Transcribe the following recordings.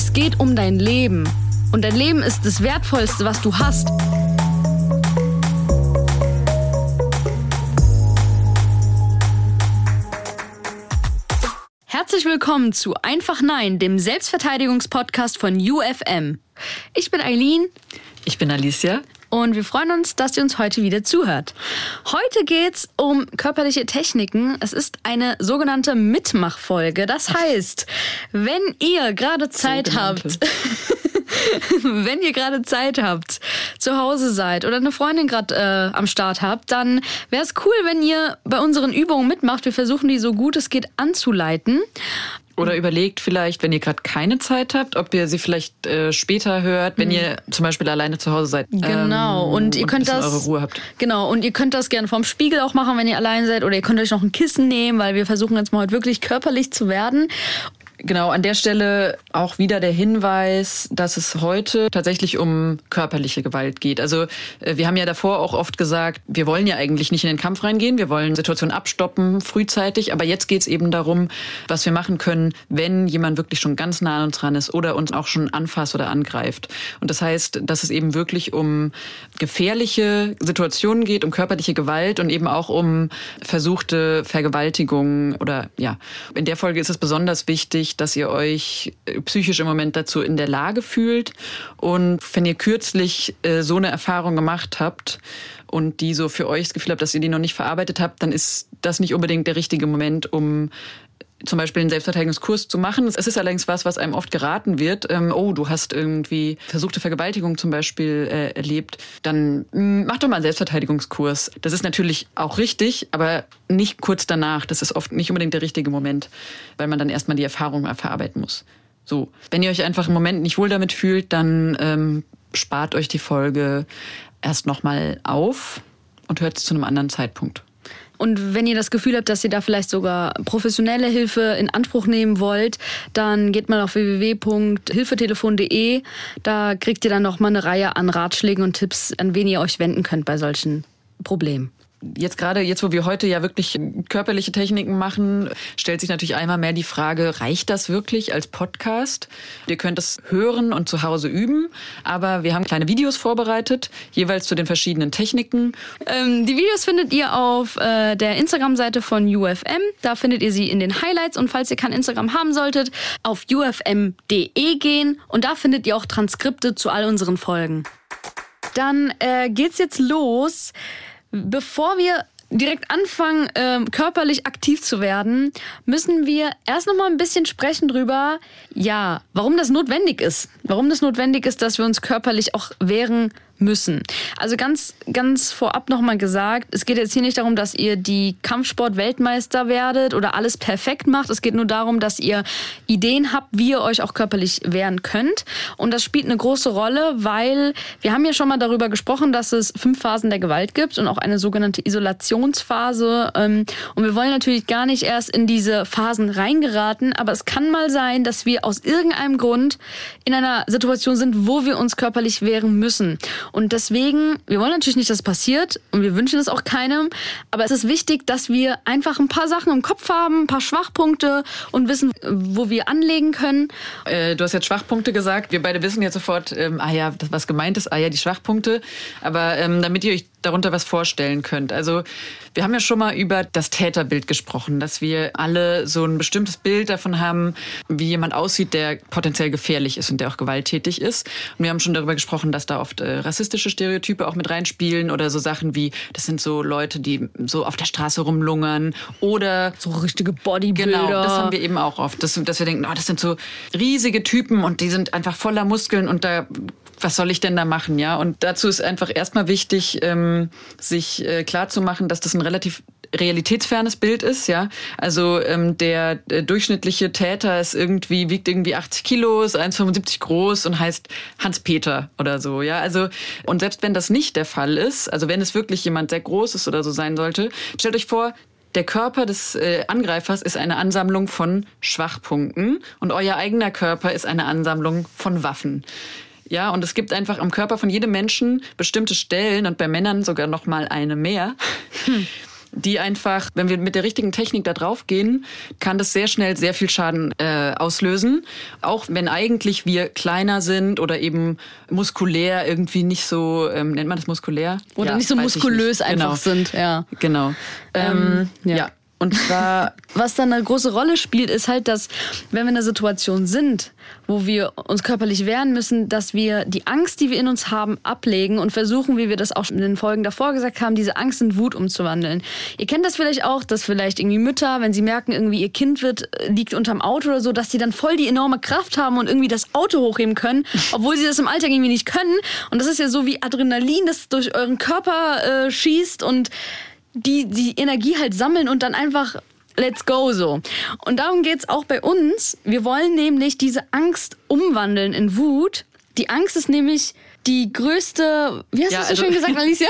Es geht um dein Leben. Und dein Leben ist das Wertvollste, was du hast. Herzlich willkommen zu Einfach Nein, dem Selbstverteidigungspodcast von UFM. Ich bin Eileen. Ich bin Alicia und wir freuen uns, dass ihr uns heute wieder zuhört. Heute geht's um körperliche Techniken. Es ist eine sogenannte Mitmachfolge. Das heißt, wenn ihr gerade Zeit sogenannte. habt, wenn ihr gerade Zeit habt, zu Hause seid oder eine Freundin gerade äh, am Start habt, dann wäre es cool, wenn ihr bei unseren Übungen mitmacht. Wir versuchen die so gut es geht anzuleiten. Oder überlegt vielleicht, wenn ihr gerade keine Zeit habt, ob ihr sie vielleicht äh, später hört, wenn mhm. ihr zum Beispiel alleine zu Hause seid. Genau. Ähm, und ihr und könnt das. Eure Ruhe habt. Genau. Und ihr könnt das gerne vorm Spiegel auch machen, wenn ihr allein seid. Oder ihr könnt euch noch ein Kissen nehmen, weil wir versuchen jetzt mal heute wirklich körperlich zu werden. Genau, an der Stelle auch wieder der Hinweis, dass es heute tatsächlich um körperliche Gewalt geht. Also äh, wir haben ja davor auch oft gesagt, wir wollen ja eigentlich nicht in den Kampf reingehen, wir wollen Situationen abstoppen frühzeitig, aber jetzt geht es eben darum, was wir machen können, wenn jemand wirklich schon ganz nah an uns dran ist oder uns auch schon anfasst oder angreift. Und das heißt, dass es eben wirklich um gefährliche Situationen geht, um körperliche Gewalt und eben auch um versuchte Vergewaltigung oder ja, in der Folge ist es besonders wichtig, wichtig, dass ihr euch äh, psychisch im Moment dazu in der Lage fühlt. Und wenn ihr kürzlich äh, so eine Erfahrung gemacht habt und die so für euch das Gefühl habt, dass ihr die noch nicht verarbeitet habt, dann ist das nicht unbedingt der richtige Moment, um zum Beispiel einen Selbstverteidigungskurs zu machen. Es ist allerdings was, was einem oft geraten wird. Ähm, oh, du hast irgendwie versuchte Vergewaltigung zum Beispiel äh, erlebt. Dann mh, hm, mach doch mal einen Selbstverteidigungskurs. Das ist natürlich auch richtig, aber nicht kurz danach. Das ist oft nicht unbedingt der richtige Moment, weil man dann erstmal die Erfahrung verarbeiten muss. So, wenn ihr euch einfach im Moment nicht wohl damit fühlt, dann ähm, spart euch die Folge erst nochmal auf und hört es zu einem anderen Zeitpunkt. Und wenn ihr das Gefühl habt, dass ihr da vielleicht sogar professionelle Hilfe in Anspruch nehmen wollt, dann geht mal auf www.hilfetelefon.de. Da kriegt ihr dann noch mal eine Reihe an Ratschlägen und Tipps, an wen ihr euch wenden könnt bei solchen Problemen jetzt gerade, jetzt wo wir heute ja wirklich körperliche Techniken machen, stellt sich natürlich einmal mehr die Frage, reicht das wirklich als Podcast? Ihr könnt es hören und zu Hause üben, aber wir haben kleine Videos vorbereitet, jeweils zu den verschiedenen Techniken. Ähm, die Videos findet ihr auf äh, der Instagram-Seite von UFM. Da findet ihr sie in den Highlights und falls ihr kein Instagram haben solltet, auf ufm.de gehen und da findet ihr auch Transkripte zu all unseren Folgen. Dann äh, geht's jetzt los. Bevor wir direkt anfangen, ähm, körperlich aktiv zu werden, müssen wir erst noch mal ein bisschen sprechen drüber, ja, warum das notwendig ist. Warum das notwendig ist, dass wir uns körperlich auch wehren müssen. Also ganz, ganz vorab nochmal gesagt, es geht jetzt hier nicht darum, dass ihr die Kampfsport-Weltmeister werdet oder alles perfekt macht. Es geht nur darum, dass ihr Ideen habt, wie ihr euch auch körperlich wehren könnt. Und das spielt eine große Rolle, weil wir haben ja schon mal darüber gesprochen, dass es fünf Phasen der Gewalt gibt und auch eine sogenannte Isolationsphase. Ähm, und wir wollen natürlich gar nicht erst in diese Phasen reingeraten, aber es kann mal sein, dass wir aus irgendeinem Grund in einer Situation sind, wo wir uns körperlich wehren müssen. Und deswegen, wir wollen natürlich nicht, dass es passiert und wir wünschen es auch keinem, aber es ist wichtig, dass wir einfach ein paar Sachen im Kopf haben, ein paar Schwachpunkte und wissen, wo wir anlegen können. Äh, du hast jetzt Schwachpunkte gesagt. Wir beide wissen jetzt sofort, ähm, ah ja, was gemeint ist, ah ja, die Schwachpunkte. Aber ähm, damit ihr euch darunter was vorstellen könnt. Also wir haben ja schon mal über das Täterbild gesprochen, dass wir alle so ein bestimmtes Bild davon haben, wie jemand aussieht, der potenziell gefährlich ist und der auch gewalttätig ist. Und wir haben schon darüber gesprochen, dass da oft äh, rassistische Stereotype auch mit reinspielen oder so Sachen wie, das sind so Leute, die so auf der Straße rumlungern oder so richtige Bodybuilder. Genau, das haben wir eben auch oft, dass, dass wir denken, oh, das sind so riesige Typen und die sind einfach voller Muskeln und da was soll ich denn da machen, ja? Und dazu ist einfach erstmal wichtig, ähm, sich äh, klar zu machen, dass das ein relativ realitätsfernes Bild ist, ja. Also ähm, der, der durchschnittliche Täter ist irgendwie, wiegt irgendwie 80 Kilo, ist 1,75 groß und heißt Hans-Peter oder so, ja. Also, und selbst wenn das nicht der Fall ist, also wenn es wirklich jemand sehr groß ist oder so sein sollte, stellt euch vor, der Körper des äh, Angreifers ist eine Ansammlung von Schwachpunkten und euer eigener Körper ist eine Ansammlung von Waffen. Ja, und es gibt einfach am Körper von jedem Menschen bestimmte Stellen und bei Männern sogar noch mal eine mehr. Hm die einfach, wenn wir mit der richtigen Technik da drauf gehen, kann das sehr schnell sehr viel Schaden äh, auslösen. Auch wenn eigentlich wir kleiner sind oder eben muskulär irgendwie nicht so, ähm, nennt man das muskulär? Oder ja, nicht so muskulös nicht. einfach genau. sind, ja. Genau. Ähm, ähm, ja. ja. Und zwar, was dann eine große Rolle spielt, ist halt, dass wenn wir in einer Situation sind, wo wir uns körperlich wehren müssen, dass wir die Angst, die wir in uns haben, ablegen und versuchen, wie wir das auch in den Folgen davor gesagt haben, diese Angst in Wut umzuwandeln. Ihr kennt das vielleicht auch, dass vielleicht irgendwie Mütter, wenn sie merken, irgendwie ihr Kind wird, äh, liegt unterm Auto oder so, dass sie dann voll die enorme Kraft haben und irgendwie das Auto hochheben können, obwohl sie das im Alltag irgendwie nicht können. Und das ist ja so wie Adrenalin, das durch euren Körper äh, schießt und die, die Energie halt sammeln und dann einfach let's go so. Und darum geht's auch bei uns. Wir wollen nämlich diese Angst umwandeln in Wut. Die Angst ist nämlich die größte, wie hast ja, du so also, schön gesagt, Alicia?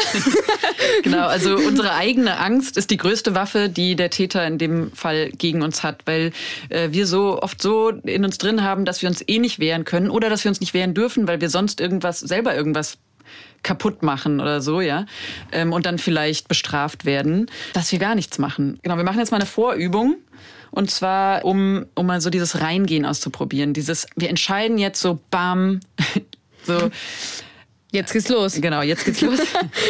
genau, also unsere eigene Angst ist die größte Waffe, die der Täter in dem Fall gegen uns hat, weil äh, wir so oft so in uns drin haben, dass wir uns eh nicht wehren können oder dass wir uns nicht wehren dürfen, weil wir sonst irgendwas, selber irgendwas kaputt machen oder so, ja, ähm, und dann vielleicht bestraft werden, dass wir gar nichts machen. Genau, wir machen jetzt mal eine Vorübung. Und zwar, um, um mal so dieses Reingehen auszuprobieren. Dieses, wir entscheiden jetzt so, bam, so, Jetzt geht's los. Genau, jetzt geht's los.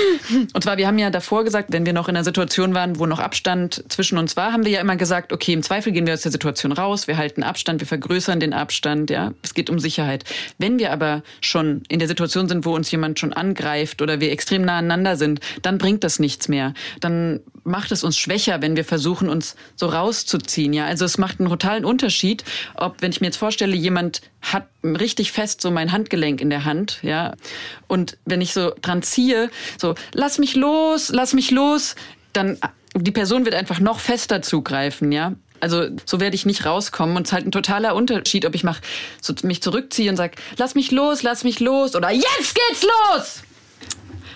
und zwar, wir haben ja davor gesagt, wenn wir noch in einer Situation waren, wo noch Abstand zwischen uns war, haben wir ja immer gesagt, okay, im Zweifel gehen wir aus der Situation raus, wir halten Abstand, wir vergrößern den Abstand, ja. Es geht um Sicherheit. Wenn wir aber schon in der Situation sind, wo uns jemand schon angreift oder wir extrem nah aneinander sind, dann bringt das nichts mehr. Dann macht es uns schwächer, wenn wir versuchen, uns so rauszuziehen, ja. Also es macht einen totalen Unterschied, ob, wenn ich mir jetzt vorstelle, jemand hat richtig fest so mein Handgelenk in der Hand, ja. Und wenn ich so dran ziehe, so, lass mich los, lass mich los, dann die Person wird einfach noch fester zugreifen, ja. Also so werde ich nicht rauskommen und es ist halt ein totaler Unterschied, ob ich mach, so, mich zurückziehe und sag, lass mich los, lass mich los oder jetzt geht's los.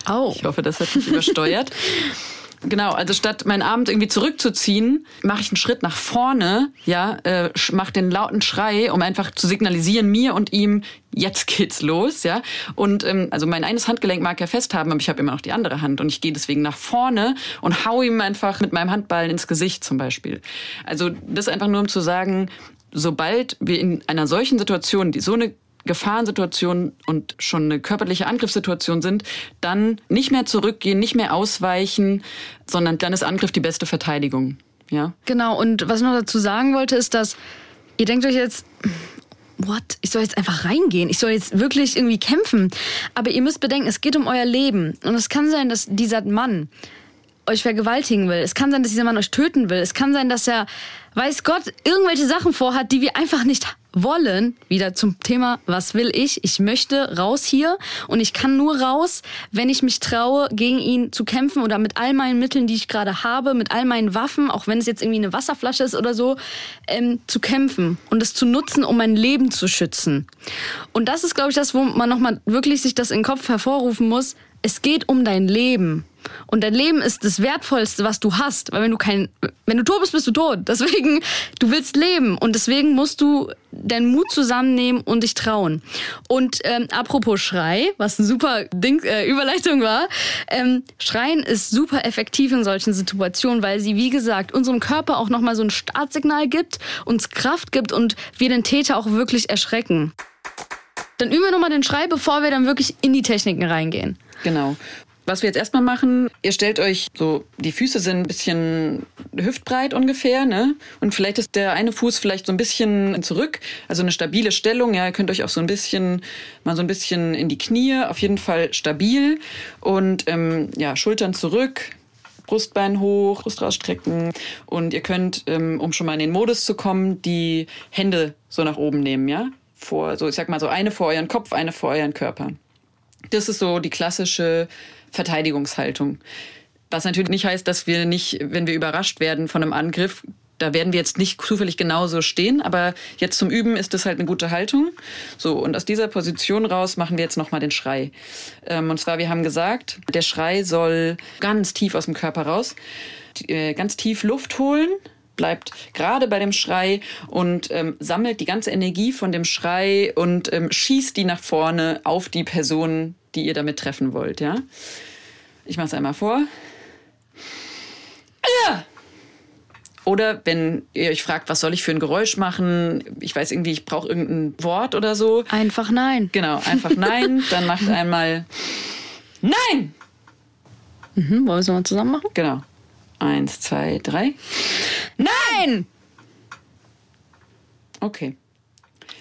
Oh. Ich hoffe, das hat mich übersteuert. Genau, also statt meinen Abend irgendwie zurückzuziehen, mache ich einen Schritt nach vorne, ja, äh, mache den lauten Schrei, um einfach zu signalisieren mir und ihm, jetzt geht's los, ja. Und ähm, also mein eines Handgelenk mag er fest haben, aber ich habe immer noch die andere Hand und ich gehe deswegen nach vorne und hau ihm einfach mit meinem Handball ins Gesicht zum Beispiel. Also das einfach nur um zu sagen, sobald wir in einer solchen Situation, die so eine Gefahrensituation und schon eine körperliche Angriffssituation sind, dann nicht mehr zurückgehen, nicht mehr ausweichen, sondern dann ist Angriff die beste Verteidigung. Ja. Genau. Und was ich noch dazu sagen wollte, ist, dass ihr denkt euch jetzt, what? Ich soll jetzt einfach reingehen. Ich soll jetzt wirklich irgendwie kämpfen. Aber ihr müsst bedenken, es geht um euer Leben. Und es kann sein, dass dieser Mann euch vergewaltigen will. Es kann sein, dass dieser Mann euch töten will. Es kann sein, dass er, weiß Gott, irgendwelche Sachen vorhat, die wir einfach nicht wollen. Wieder zum Thema, was will ich? Ich möchte raus hier und ich kann nur raus, wenn ich mich traue, gegen ihn zu kämpfen oder mit all meinen Mitteln, die ich gerade habe, mit all meinen Waffen, auch wenn es jetzt irgendwie eine Wasserflasche ist oder so, ähm, zu kämpfen und es zu nutzen, um mein Leben zu schützen. Und das ist, glaube ich, das, wo man nochmal wirklich sich das in den Kopf hervorrufen muss. Es geht um dein Leben. Und dein Leben ist das Wertvollste, was du hast. Weil wenn du kein, wenn du tot bist, bist du tot. Deswegen, du willst leben. Und deswegen musst du deinen Mut zusammennehmen und dich trauen. Und ähm, apropos Schrei, was eine super Ding, äh, Überleitung war, ähm, Schreien ist super effektiv in solchen Situationen, weil sie, wie gesagt, unserem Körper auch nochmal so ein Startsignal gibt, uns Kraft gibt und wir den Täter auch wirklich erschrecken. Dann üben wir nochmal den Schrei, bevor wir dann wirklich in die Techniken reingehen. Genau. Was wir jetzt erstmal machen, ihr stellt euch so, die Füße sind ein bisschen hüftbreit ungefähr, ne? Und vielleicht ist der eine Fuß vielleicht so ein bisschen zurück, also eine stabile Stellung. Ja, ihr könnt euch auch so ein bisschen, mal so ein bisschen in die Knie, auf jeden Fall stabil und ähm, ja, Schultern zurück, Brustbein hoch, Brust rausstrecken und ihr könnt, ähm, um schon mal in den Modus zu kommen, die Hände so nach oben nehmen, ja? Vor, so ich sag mal so eine vor euren Kopf, eine vor euren Körper. Das ist so die klassische Verteidigungshaltung. Was natürlich nicht heißt, dass wir nicht, wenn wir überrascht werden von einem Angriff, da werden wir jetzt nicht zufällig genauso stehen, aber jetzt zum Üben ist das halt eine gute Haltung. So, und aus dieser Position raus machen wir jetzt nochmal den Schrei. Ähm, und zwar, wir haben gesagt, der Schrei soll ganz tief aus dem Körper raus, äh, ganz tief Luft holen, bleibt gerade bei dem Schrei und ähm, sammelt die ganze Energie von dem Schrei und ähm, schießt die nach vorne auf die Person, die ihr damit treffen wollt, ja? Ich mache es einmal vor. Oder wenn ihr euch fragt, was soll ich für ein Geräusch machen? Ich weiß irgendwie, ich brauche irgendein Wort oder so. Einfach nein. Genau, einfach nein. Dann macht einmal Nein! Mhm, wollen wir es nochmal zusammen machen? Genau. Eins, zwei, drei. Nein! Okay.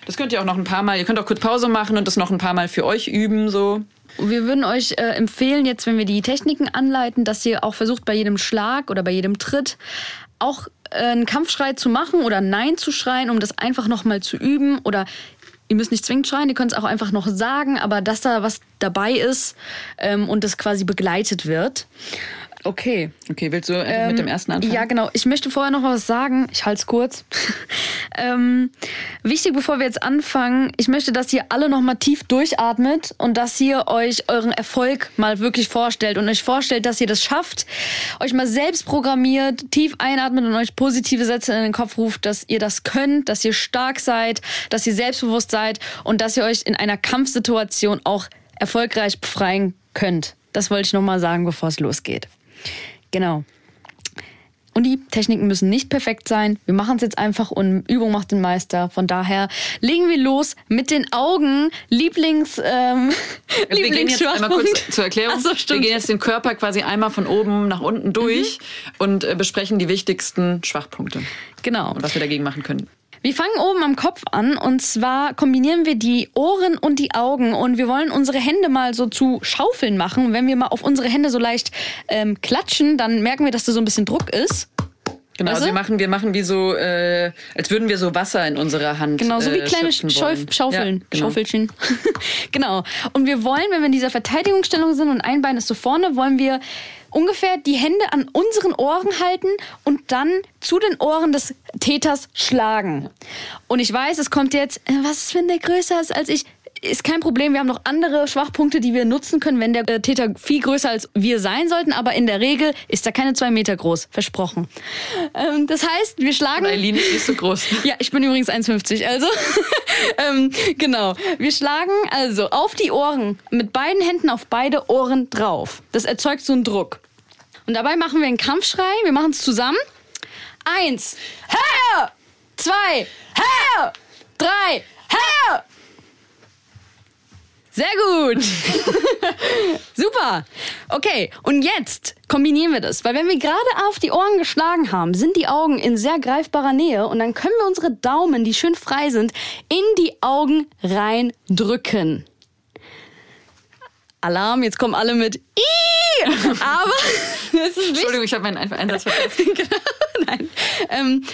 Das könnt ihr auch noch ein paar Mal, ihr könnt auch kurz Pause machen und das noch ein paar Mal für euch üben, so. Wir würden euch äh, empfehlen, jetzt, wenn wir die Techniken anleiten, dass ihr auch versucht, bei jedem Schlag oder bei jedem Tritt auch äh, einen Kampfschrei zu machen oder Nein zu schreien, um das einfach nochmal zu üben. Oder ihr müsst nicht zwingend schreien, ihr könnt es auch einfach noch sagen, aber dass da was dabei ist ähm, und das quasi begleitet wird. Okay. Okay, willst du ähm, mit dem ersten anfangen? Ja, genau. Ich möchte vorher noch was sagen. Ich halte es kurz. ähm, wichtig, bevor wir jetzt anfangen, ich möchte, dass ihr alle noch mal tief durchatmet und dass ihr euch euren Erfolg mal wirklich vorstellt und euch vorstellt, dass ihr das schafft, euch mal selbst programmiert, tief einatmet und euch positive Sätze in den Kopf ruft, dass ihr das könnt, dass ihr stark seid, dass ihr selbstbewusst seid und dass ihr euch in einer Kampfsituation auch erfolgreich befreien könnt. Das wollte ich noch mal sagen, bevor es losgeht. Genau. Und die Techniken müssen nicht perfekt sein. Wir machen es jetzt einfach und Übung macht den Meister. Von daher legen wir los mit den Augen. Lieblings, ähm, wir gehen jetzt einmal kurz zur Erklärung. So, wir gehen jetzt den Körper quasi einmal von oben nach unten durch mhm. und äh, besprechen die wichtigsten Schwachpunkte. Genau. Und was wir dagegen machen können. Wir fangen oben am Kopf an und zwar kombinieren wir die Ohren und die Augen und wir wollen unsere Hände mal so zu Schaufeln machen. Wenn wir mal auf unsere Hände so leicht ähm, klatschen, dann merken wir, dass da so ein bisschen Druck ist. Genau, also wir machen, wir machen wie so, äh, als würden wir so Wasser in unserer Hand. Genau, so wie äh, kleine Schauf Schaufeln. Ja, genau. Schaufelchen. genau. Und wir wollen, wenn wir in dieser Verteidigungsstellung sind und ein Bein ist so vorne, wollen wir ungefähr die Hände an unseren Ohren halten und dann zu den Ohren des Täters schlagen. Und ich weiß, es kommt jetzt, äh, was ist, wenn der größer ist als ich? Ist kein Problem. Wir haben noch andere Schwachpunkte, die wir nutzen können, wenn der äh, Täter viel größer als wir sein sollten. Aber in der Regel ist er keine zwei Meter groß. Versprochen. Ähm, das heißt, wir schlagen. Eileen ist nicht so groß. ja, ich bin übrigens 1,50. Also, ähm, genau. Wir schlagen also auf die Ohren mit beiden Händen auf beide Ohren drauf. Das erzeugt so einen Druck. Und dabei machen wir einen Kampfschrei. Wir machen es zusammen. Eins. Herr! Zwei. Herr! Drei. Herr! Sehr gut. Super. Okay, und jetzt kombinieren wir das. Weil wenn wir gerade auf die Ohren geschlagen haben, sind die Augen in sehr greifbarer Nähe und dann können wir unsere Daumen, die schön frei sind, in die Augen reindrücken. Alarm, jetzt kommen alle mit I. Aber es ist Entschuldigung, ich habe meinen Einsatz vergessen. genau, nein. Ähm,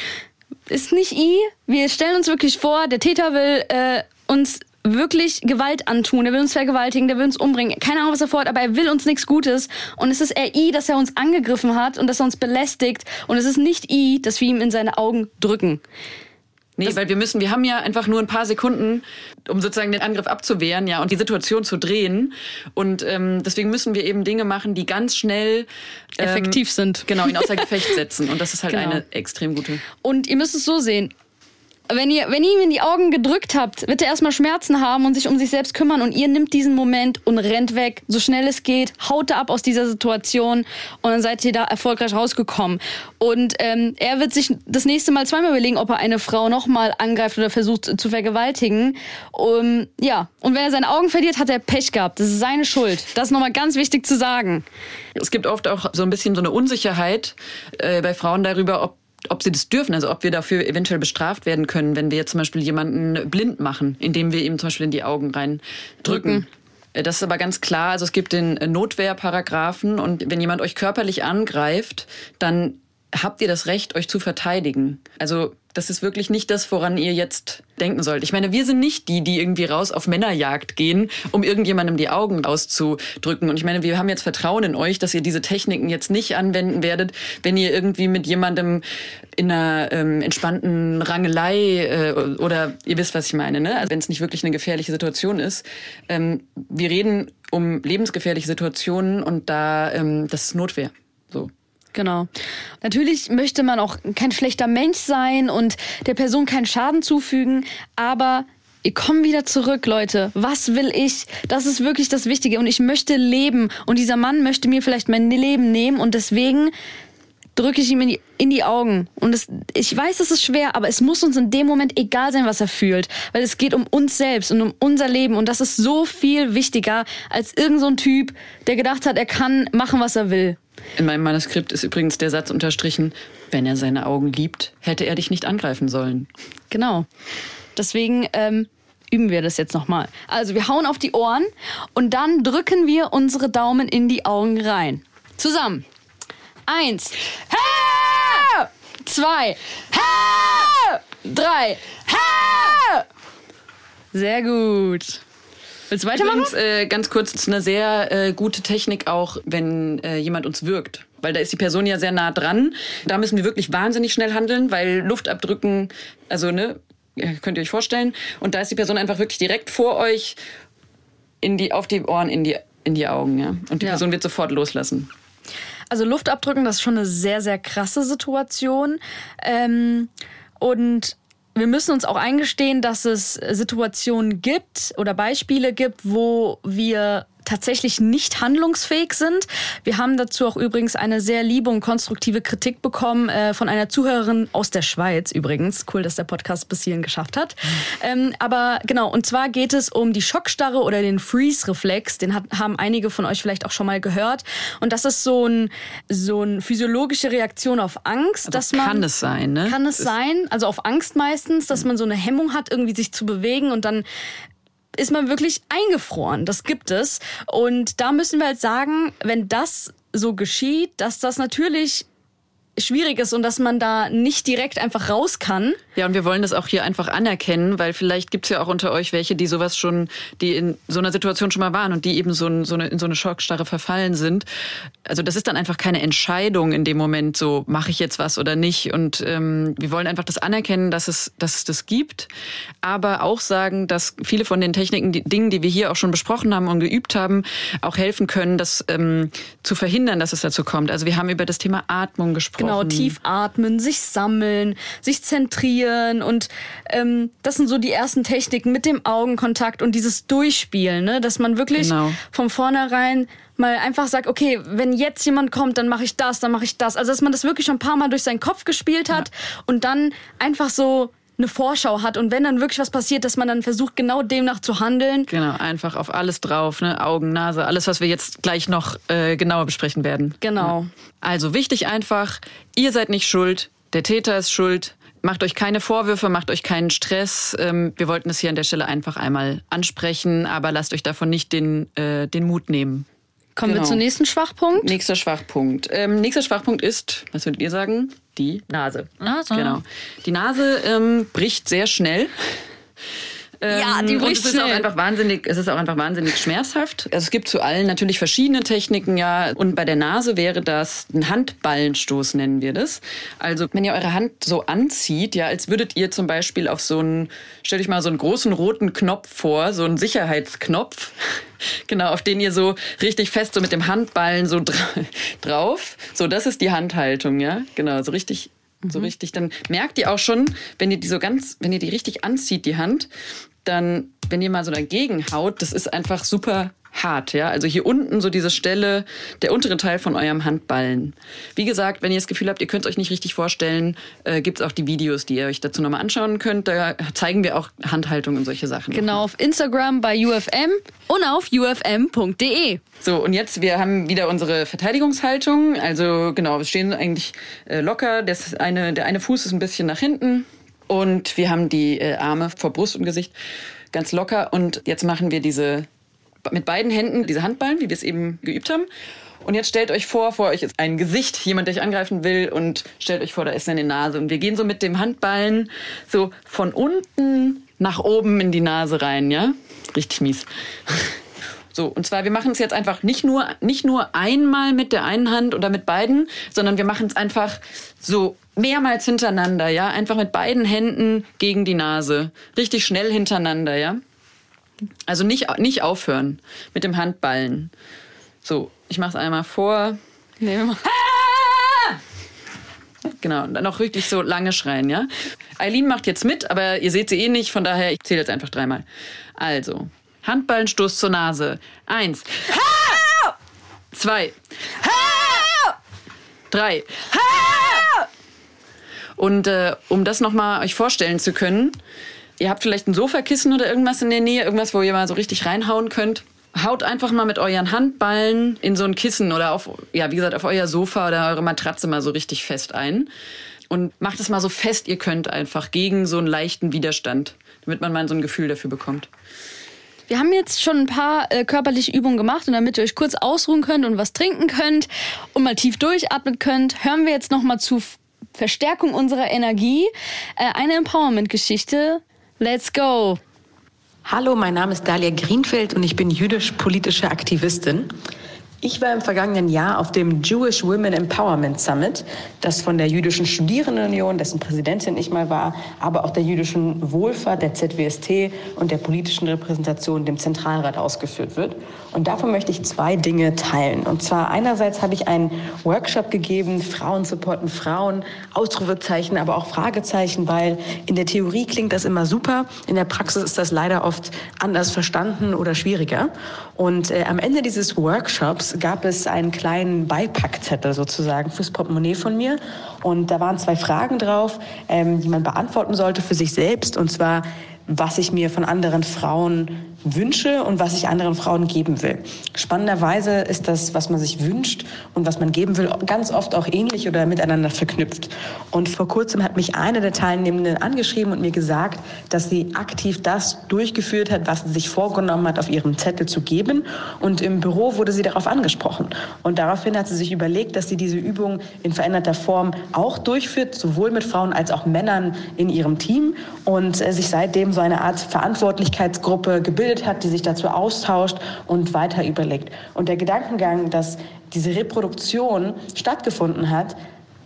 ist nicht I. Wir stellen uns wirklich vor, der Täter will äh, uns wirklich Gewalt antun. Er will uns vergewaltigen, der will uns umbringen. Keine Ahnung, was er vorhat, aber er will uns nichts Gutes. Und es ist eher I, dass er uns angegriffen hat und dass er uns belästigt. Und es ist nicht I, dass wir ihm in seine Augen drücken. Nee, das weil wir müssen, wir haben ja einfach nur ein paar Sekunden, um sozusagen den Angriff abzuwehren, ja, und die Situation zu drehen. Und ähm, deswegen müssen wir eben Dinge machen, die ganz schnell ähm, effektiv sind. Genau, ihn außer Gefecht setzen. Und das ist halt genau. eine extrem gute. Und ihr müsst es so sehen wenn ihr, wenn ihr ihm in die Augen gedrückt habt, wird er erstmal Schmerzen haben und sich um sich selbst kümmern und ihr nimmt diesen Moment und rennt weg, so schnell es geht, haut ab aus dieser Situation und dann seid ihr da erfolgreich rausgekommen. Und ähm, er wird sich das nächste Mal zweimal überlegen, ob er eine Frau nochmal angreift oder versucht zu vergewaltigen. Um, ja, und wenn er seine Augen verliert, hat er Pech gehabt. Das ist seine Schuld. Das ist nochmal ganz wichtig zu sagen. Es gibt oft auch so ein bisschen so eine Unsicherheit äh, bei Frauen darüber, ob ob sie das dürfen, also ob wir dafür eventuell bestraft werden können, wenn wir jetzt zum Beispiel jemanden blind machen, indem wir ihm zum Beispiel in die Augen rein drücken. Äh, das ist aber ganz klar. Also es gibt den Notwehrparagraphen und wenn jemand euch körperlich angreift, dann habt ihr das Recht, euch zu verteidigen. Also das ist wirklich nicht das, woran ihr jetzt denken sollt. Ich meine, wir sind nicht die, die irgendwie raus auf Männerjagd gehen, um irgendjemandem die Augen auszudrücken. Und ich meine, wir haben jetzt Vertrauen in euch, dass ihr diese Techniken jetzt nicht anwenden werdet, wenn ihr irgendwie mit jemandem in einer ähm, entspannten Rangelei äh, oder ihr wisst, was ich meine, ne? Also wenn es nicht wirklich eine gefährliche Situation ist. Ähm, wir reden um lebensgefährliche Situationen und da ähm, das ist Notwehr. So. Genau. Natürlich möchte man auch kein schlechter Mensch sein und der Person keinen Schaden zufügen, aber ich komme wieder zurück, Leute. Was will ich? Das ist wirklich das Wichtige. Und ich möchte leben. Und dieser Mann möchte mir vielleicht mein Leben nehmen. Und deswegen drücke ich ihm in die, in die Augen. Und es, ich weiß, es ist schwer, aber es muss uns in dem Moment egal sein, was er fühlt. Weil es geht um uns selbst und um unser Leben. Und das ist so viel wichtiger als irgendein so Typ, der gedacht hat, er kann machen, was er will. In meinem Manuskript ist übrigens der Satz unterstrichen, wenn er seine Augen liebt, hätte er dich nicht angreifen sollen. Genau. Deswegen ähm, üben wir das jetzt nochmal. Also wir hauen auf die Ohren und dann drücken wir unsere Daumen in die Augen rein. Zusammen. Eins. Ha! Zwei. Ha! Drei. Ha! Sehr gut. Willst du weitermachen? Übrigens, äh, ganz kurz, es ist eine sehr äh, gute Technik auch, wenn äh, jemand uns wirkt. Weil da ist die Person ja sehr nah dran. Da müssen wir wirklich wahnsinnig schnell handeln, weil Luft abdrücken, also ne, könnt ihr euch vorstellen. Und da ist die Person einfach wirklich direkt vor euch in die, auf die Ohren, in die, in die Augen, ja. Und die Ja. Person wird sofort loslassen. Also Luft abdrücken, das ist schon eine sehr, sehr krasse Situation. Ähm, und wir müssen uns auch eingestehen, dass es Situationen gibt oder Beispiele gibt, wo wir tatsächlich nicht handlungsfähig sind. Wir haben dazu auch übrigens eine sehr liebe und konstruktive Kritik bekommen äh, von einer Zuhörerin aus der Schweiz übrigens. Cool, dass der Podcast bis hierhin geschafft hat. Ähm, aber genau, und zwar geht es um die Schockstarre oder den Freeze-Reflex. Den hat, haben einige von euch vielleicht auch schon mal gehört. Und das ist so ein so eine physiologische Reaktion auf Angst, dass man kann es sein, ne? kann es sein, also auf Angst meistens, dass man so eine Hemmung hat, irgendwie sich zu bewegen und dann ist man wirklich eingefroren. Das gibt es. Und da müssen wir halt sagen, wenn das so geschieht, dass das natürlich schwierig ist und dass man da nicht direkt einfach raus kann. Ja, und wir wollen das auch hier einfach anerkennen, weil vielleicht gibt's ja auch unter euch welche, die sowas schon, die in so einer Situation schon mal waren und die eben so, ein, so eine, in so eine Schockstarre verfallen sind. Also das ist dann einfach keine Entscheidung in dem Moment, so mache ich jetzt was oder nicht. Und ähm, wir wollen einfach das anerkennen, dass es, dass es das gibt, aber auch sagen, dass viele von den Techniken, die Dingen, die wir hier auch schon besprochen haben und geübt haben, auch helfen können, das ähm, zu verhindern, dass es dazu kommt. Also wir haben über das Thema Atmung gesprochen. Genau, tief atmen, sich sammeln, sich zentrieren und ähm, das sind so die ersten Techniken mit dem Augenkontakt und dieses Durchspielen, ne? dass man wirklich Genau. von vornherein mal einfach sagt, okay, wenn jetzt jemand kommt, dann mache ich das, dann mache ich das. Also dass man das wirklich schon ein paar Mal durch seinen Kopf gespielt hat und dann einfach so eine Vorschau hat und wenn dann wirklich was passiert, dass man dann versucht, genau demnach zu handeln. Genau, einfach auf alles drauf, ne? Augen, Nase, alles, was wir jetzt gleich noch äh, genauer besprechen werden. Genau. Also wichtig einfach, ihr seid nicht schuld, der Täter ist schuld. Macht euch keine Vorwürfe, macht euch keinen Stress. Ähm, wir wollten es hier an der Stelle einfach einmal ansprechen, aber lasst euch davon nicht den, äh, den Mut nehmen. Kommen Genau. wir zum nächsten Schwachpunkt. Nächster Schwachpunkt. Ähm, nächster Schwachpunkt ist, was würdet ihr sagen? Die Nase. Nase. Genau. Die Nase ähm, bricht sehr schnell. Ja, die Ähm, und es ist auch einfach wahnsinnig, es ist auch einfach wahnsinnig schmerzhaft. Also es gibt zu allen natürlich verschiedene Techniken, ja. Und bei der Nase wäre das ein Handballenstoß, nennen wir das. Also wenn ihr eure Hand so anzieht, ja, als würdet ihr zum Beispiel auf so einen, stellt euch mal so einen großen roten Knopf vor, so einen Sicherheitsknopf. Genau, auf den ihr so richtig fest so mit dem Handballen so dra drauf. So, das ist die Handhaltung, ja. Genau, so richtig so richtig, dann merkt ihr auch schon, wenn ihr die so ganz, wenn ihr die richtig anzieht, die Hand, dann, wenn ihr mal so dagegen haut, das ist einfach super hart, ja. Also hier unten so diese Stelle, der untere Teil von eurem Handballen. Wie gesagt, wenn ihr das Gefühl habt, ihr könnt es euch nicht richtig vorstellen, äh, gibt es auch die Videos, die ihr euch dazu nochmal anschauen könnt. Da zeigen wir auch Handhaltung und solche Sachen. Genau, auf Instagram bei UFM und auf ufm.de. So, und jetzt, wir haben wieder unsere Verteidigungshaltung. Also genau, wir stehen eigentlich äh, locker. Das eine, der eine Fuß ist ein bisschen nach hinten. Und wir haben die äh, Arme vor Brust und Gesicht ganz locker. Und jetzt machen wir diese mit beiden Händen diese Handballen, wie wir es eben geübt haben. Und jetzt stellt euch vor, vor euch ist ein Gesicht, jemand, der euch angreifen will, und stellt euch vor, da ist eine Nase. Und wir gehen so mit dem Handballen so von unten nach oben in die Nase rein, ja? Richtig mies. So, und zwar, wir machen es jetzt einfach nicht nur, nicht nur einmal mit der einen Hand oder mit beiden, sondern wir machen es einfach so mehrmals hintereinander, ja? Einfach mit beiden Händen gegen die Nase. Richtig schnell hintereinander, ja? Also nicht, nicht aufhören mit dem Handballen. So, ich mache es einmal vor. Nehmen wir mal. Genau, und dann auch richtig so lange schreien, ja? Eileen macht jetzt mit, aber ihr seht sie eh nicht, von daher, ich zähle jetzt einfach dreimal. Also, Handballenstoß zur Nase. Eins. Zwei. Drei. drei. Ha! Und äh, um das nochmal euch vorstellen zu können, ihr habt vielleicht ein Sofakissen oder irgendwas in der Nähe, irgendwas, wo ihr mal so richtig reinhauen könnt. Haut einfach mal mit euren Handballen in so ein Kissen oder auf, ja, wie gesagt, auf euer Sofa oder eure Matratze mal so richtig fest ein. Und macht es mal so fest ihr könnt einfach gegen so einen leichten Widerstand, damit man mal so ein Gefühl dafür bekommt. Wir haben jetzt schon ein paar äh, körperliche Übungen gemacht und damit ihr euch kurz ausruhen könnt und was trinken könnt und mal tief durchatmen könnt, hören wir jetzt noch mal zu Verstärkung unserer Energie äh, eine Empowerment-Geschichte. Let's go! Hallo, mein Name ist Dalia Greenfeld und ich bin jüdisch-politische Aktivistin. Ich war im vergangenen Jahr auf dem Jewish Women Empowerment Summit, das von der Jüdischen Studierendenunion, dessen Präsidentin ich mal war, aber auch der Jüdischen Wohlfahrt, der ZWST und der politischen Repräsentation, dem Zentralrat ausgeführt wird. Und davon möchte ich zwei Dinge teilen. Und zwar einerseits habe ich einen Workshop gegeben, Frauen supporten Frauen, Ausrufezeichen, aber auch Fragezeichen, weil in der Theorie klingt das immer super, in der Praxis ist das leider oft anders verstanden oder schwieriger. Und äh, am Ende dieses Workshops gab es einen kleinen Beipackzettel sozusagen fürs Portemonnaie von mir. Und da waren zwei Fragen drauf, ähm, die man beantworten sollte für sich selbst. Und zwar, was ich mir von anderen Frauen wünsche und was ich anderen Frauen geben will. Spannenderweise ist das, was man sich wünscht und was man geben will, ganz oft auch ähnlich oder miteinander verknüpft. Und vor kurzem hat mich eine der Teilnehmenden angeschrieben und mir gesagt, dass sie aktiv das durchgeführt hat, was sie sich vorgenommen hat, auf ihrem Zettel zu geben. Und im Büro wurde sie darauf angesprochen. Und daraufhin hat sie sich überlegt, dass sie diese Übung in veränderter Form auch durchführt, sowohl mit Frauen als auch Männern in ihrem Team und äh, sich seitdem so eine Art Verantwortlichkeitsgruppe gebildet gebildet hat, die sich dazu austauscht und weiter überlegt. Und der Gedankengang, dass diese Reproduktion stattgefunden hat,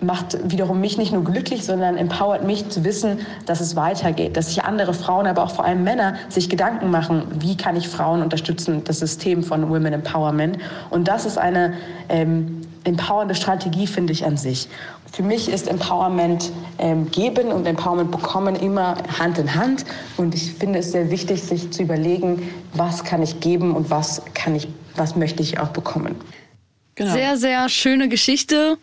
macht wiederum mich nicht nur glücklich, sondern empowert mich zu wissen, dass es weitergeht, dass sich andere Frauen, aber auch vor allem Männer sich Gedanken machen, wie kann ich Frauen unterstützen, das System von Women Empowerment. Und das ist eine ähm, empowernde Strategie, finde ich an sich. Für mich ist Empowerment ähm, geben und Empowerment bekommen immer Hand in Hand. Und ich finde es sehr wichtig, sich zu überlegen, was kann ich geben und was kann ich, was möchte ich auch bekommen. Genau. Sehr, sehr schöne Geschichte,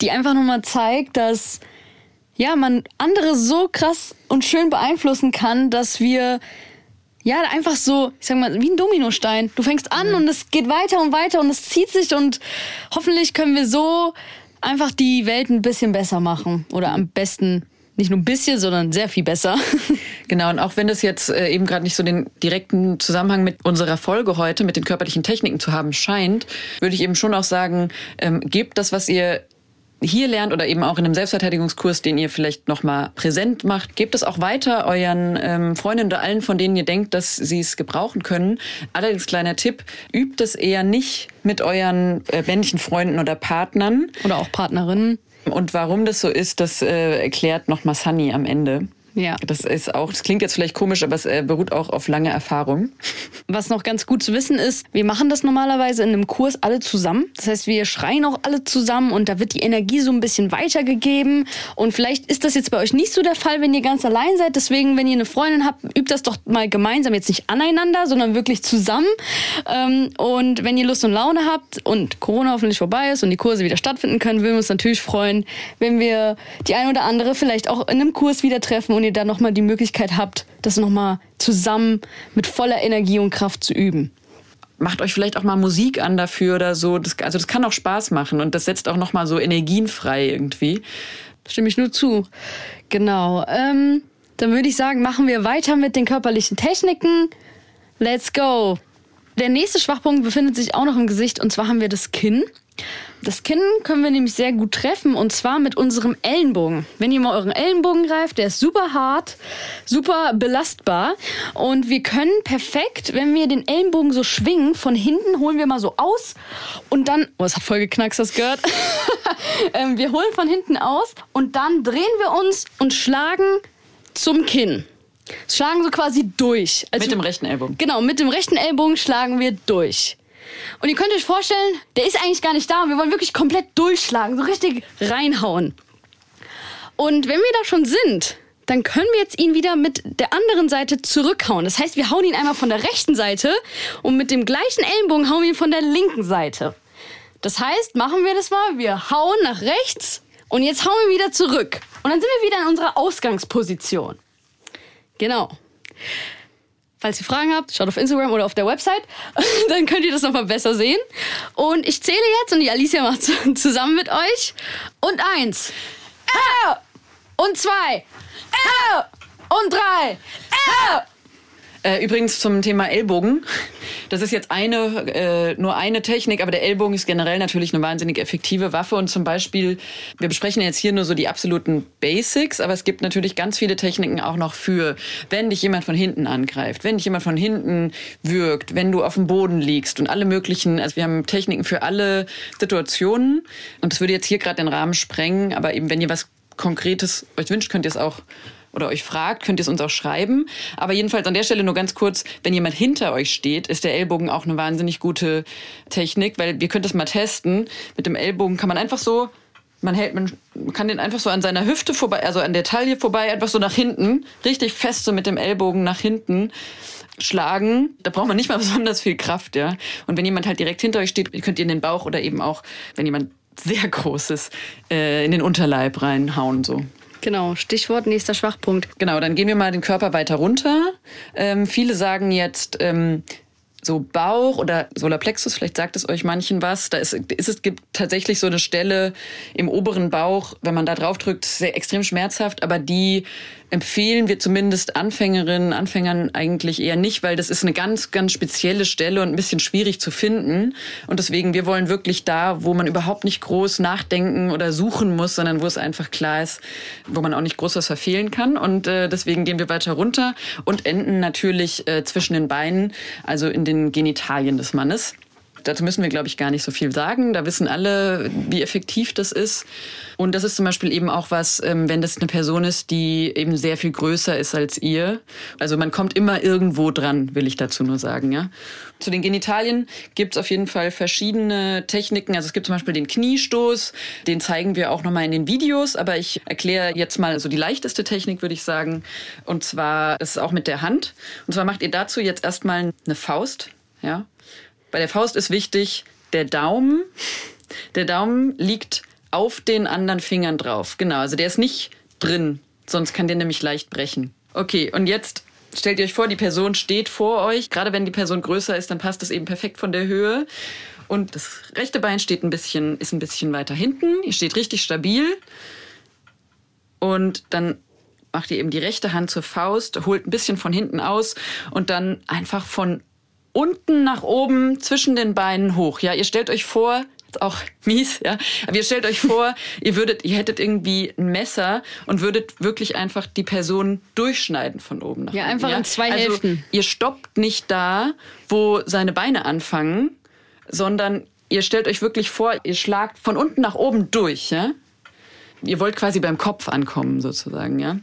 die einfach nochmal zeigt, dass ja, man andere so krass und schön beeinflussen kann, dass wir ja, einfach so, ich sag mal, wie ein Dominostein. Du fängst an mhm. und es geht weiter und weiter und es zieht sich und hoffentlich können wir so einfach die Welt ein bisschen besser machen. Oder am besten nicht nur ein bisschen, sondern sehr viel besser. Genau, und auch wenn das jetzt äh, eben gerade nicht so den direkten Zusammenhang mit unserer Folge heute, mit den körperlichen Techniken zu haben scheint, würde ich eben schon auch sagen, ähm, gebt das, was ihr hier lernt oder eben auch in einem Selbstverteidigungskurs, den ihr vielleicht nochmal präsent macht, gebt es auch weiter euren ähm, Freundinnen oder allen, von denen ihr denkt, dass sie es gebrauchen können. Allerdings kleiner Tipp, übt es eher nicht mit euren äh, männlichen Freunden oder Partnern. Oder auch Partnerinnen. Und warum das so ist, das äh, erklärt nochmal Sunny am Ende. Ja. Das ist auch, das klingt jetzt vielleicht komisch, aber es äh, beruht auch auf lange Erfahrung. Was noch ganz gut zu wissen ist, wir machen das normalerweise in einem Kurs alle zusammen. Das heißt, wir schreien auch alle zusammen und da wird die Energie so ein bisschen weitergegeben. Und vielleicht ist das jetzt bei euch nicht so der Fall, wenn ihr ganz allein seid. Deswegen, wenn ihr eine Freundin habt, übt das doch mal gemeinsam, jetzt nicht aneinander, sondern wirklich zusammen. Ähm, und wenn ihr Lust und Laune habt und Corona hoffentlich vorbei ist und die Kurse wieder stattfinden können, würden wir uns natürlich freuen, wenn wir die ein oder andere vielleicht auch in einem Kurs wieder treffen und ihr dann nochmal die Möglichkeit habt, das nochmal zusammen mit voller Energie und Kraft zu üben. Macht euch vielleicht auch mal Musik an dafür oder so. Das, also das kann auch Spaß machen und das setzt auch nochmal so Energien frei irgendwie. Stimme ich nur zu. Genau. Ähm, dann würde ich sagen, machen wir weiter mit den körperlichen Techniken. Let's go. Der nächste Schwachpunkt befindet sich auch noch im Gesicht und zwar haben wir das Kinn. Das Kinn können wir nämlich sehr gut treffen und zwar mit unserem Ellenbogen. Wenn ihr mal euren Ellenbogen greift, der ist super hart, super belastbar und wir können perfekt, wenn wir den Ellenbogen so schwingen, von hinten holen wir mal so aus und dann, oh, es hat voll geknackst, das gehört. Ähm, wir holen von hinten aus und dann drehen wir uns und schlagen zum Kinn. Schlagen so quasi durch. Also, mit dem rechten Ellbogen. Genau, mit dem rechten Ellbogen schlagen wir durch. Und ihr könnt euch vorstellen, der ist eigentlich gar nicht da wir wollen wirklich komplett durchschlagen, so richtig reinhauen. Und wenn wir da schon sind, dann können wir jetzt ihn wieder mit der anderen Seite zurückhauen. Das heißt, wir hauen ihn einmal von der rechten Seite und mit dem gleichen Ellenbogen hauen wir ihn von der linken Seite. Das heißt, machen wir das mal. Wir hauen nach rechts und jetzt hauen wir wieder zurück. Und dann sind wir wieder in unserer Ausgangsposition. Genau. Falls ihr Fragen habt, schaut auf Instagram oder auf der Website. Dann könnt ihr das nochmal besser sehen. Und ich zähle jetzt und die Alicia macht zusammen mit euch. Und eins. Äh! Und zwei. Äh! Und drei. Äh! Äh, übrigens zum Thema Ellbogen. Das ist jetzt eine, äh, nur eine Technik, aber der Ellbogen ist generell natürlich eine wahnsinnig effektive Waffe. Und zum Beispiel, wir besprechen jetzt hier nur so die absoluten Basics, aber es gibt natürlich ganz viele Techniken auch noch für, wenn dich jemand von hinten angreift, wenn dich jemand von hinten würgt, wenn du auf dem Boden liegst und alle möglichen, also wir haben Techniken für alle Situationen. Und das würde jetzt hier gerade den Rahmen sprengen, aber eben wenn ihr was Konkretes euch wünscht, könnt ihr es auch oder euch fragt, könnt ihr es uns auch schreiben. Aber jedenfalls an der Stelle nur ganz kurz, wenn jemand hinter euch steht, ist der Ellbogen auch eine wahnsinnig gute Technik, weil wir könnt das mal testen. Mit dem Ellbogen kann man einfach so man hält, man kann den einfach so an seiner Hüfte vorbei, also an der Taille vorbei, einfach so nach hinten, richtig fest so mit dem Ellbogen nach hinten schlagen. Da braucht man nicht mal besonders viel Kraft, ja. Und wenn jemand halt direkt hinter euch steht, könnt ihr in den Bauch oder eben auch, wenn jemand sehr groß ist, äh, in den Unterleib reinhauen, so. Genau, Stichwort nächster Schwachpunkt. Genau, dann gehen wir mal den Körper weiter runter. Ähm, viele sagen jetzt, ähm, so Bauch oder Solarplexus, vielleicht sagt es euch manchen was. Da ist, ist es gibt tatsächlich so eine Stelle im oberen Bauch, wenn man da drauf drückt, sehr extrem schmerzhaft, aber die empfehlen wir zumindest Anfängerinnen, Anfängern eigentlich eher nicht, weil das ist eine ganz, ganz spezielle Stelle und ein bisschen schwierig zu finden. Und deswegen, wir wollen wirklich da, wo man überhaupt nicht groß nachdenken oder suchen muss, sondern wo es einfach klar ist, wo man auch nicht groß was verfehlen kann. Und äh, deswegen gehen wir weiter runter und enden natürlich äh, zwischen den Beinen, also in den Genitalien des Mannes. Dazu müssen wir, glaube ich, gar nicht so viel sagen. Da wissen alle, wie effektiv das ist. Und das ist zum Beispiel eben auch was, ähm, wenn das eine Person ist, die eben sehr viel größer ist als ihr. Also man kommt immer irgendwo dran, will ich dazu nur sagen. Ja. Zu den Genitalien gibt es auf jeden Fall verschiedene Techniken. Also es gibt zum Beispiel den Kniestoß, den zeigen wir auch nochmal in den Videos, aber ich erkläre jetzt mal so die leichteste Technik, würde ich sagen. Und zwar ist es auch mit der Hand. Und zwar macht ihr dazu jetzt erstmal eine Faust. Ja, bei der Faust ist wichtig, der Daumen, der Daumen liegt auf den anderen Fingern drauf. Genau, also der ist nicht drin, sonst kann der nämlich leicht brechen. Okay, und jetzt stellt ihr euch vor, die Person steht vor euch. Gerade wenn die Person größer ist, dann passt das eben perfekt von der Höhe. Und das rechte Bein steht ein bisschen, ist ein bisschen weiter hinten. Ihr steht richtig stabil. Und dann macht ihr eben die rechte Hand zur Faust, holt ein bisschen von hinten aus und dann einfach von unten nach oben zwischen den Beinen hoch. Ja, ihr stellt euch vor, auch mies, ja. Aber ihr stellt euch vor, ihr würdet, ihr hättet irgendwie ein Messer und würdet wirklich einfach die Person durchschneiden von oben nach Ja, unten, einfach in zwei also, Hälften. Ihr stoppt nicht da, wo seine Beine anfangen, sondern ihr stellt euch wirklich vor, ihr schlagt von unten nach oben durch, ja. Ihr wollt quasi beim Kopf ankommen, sozusagen, ja.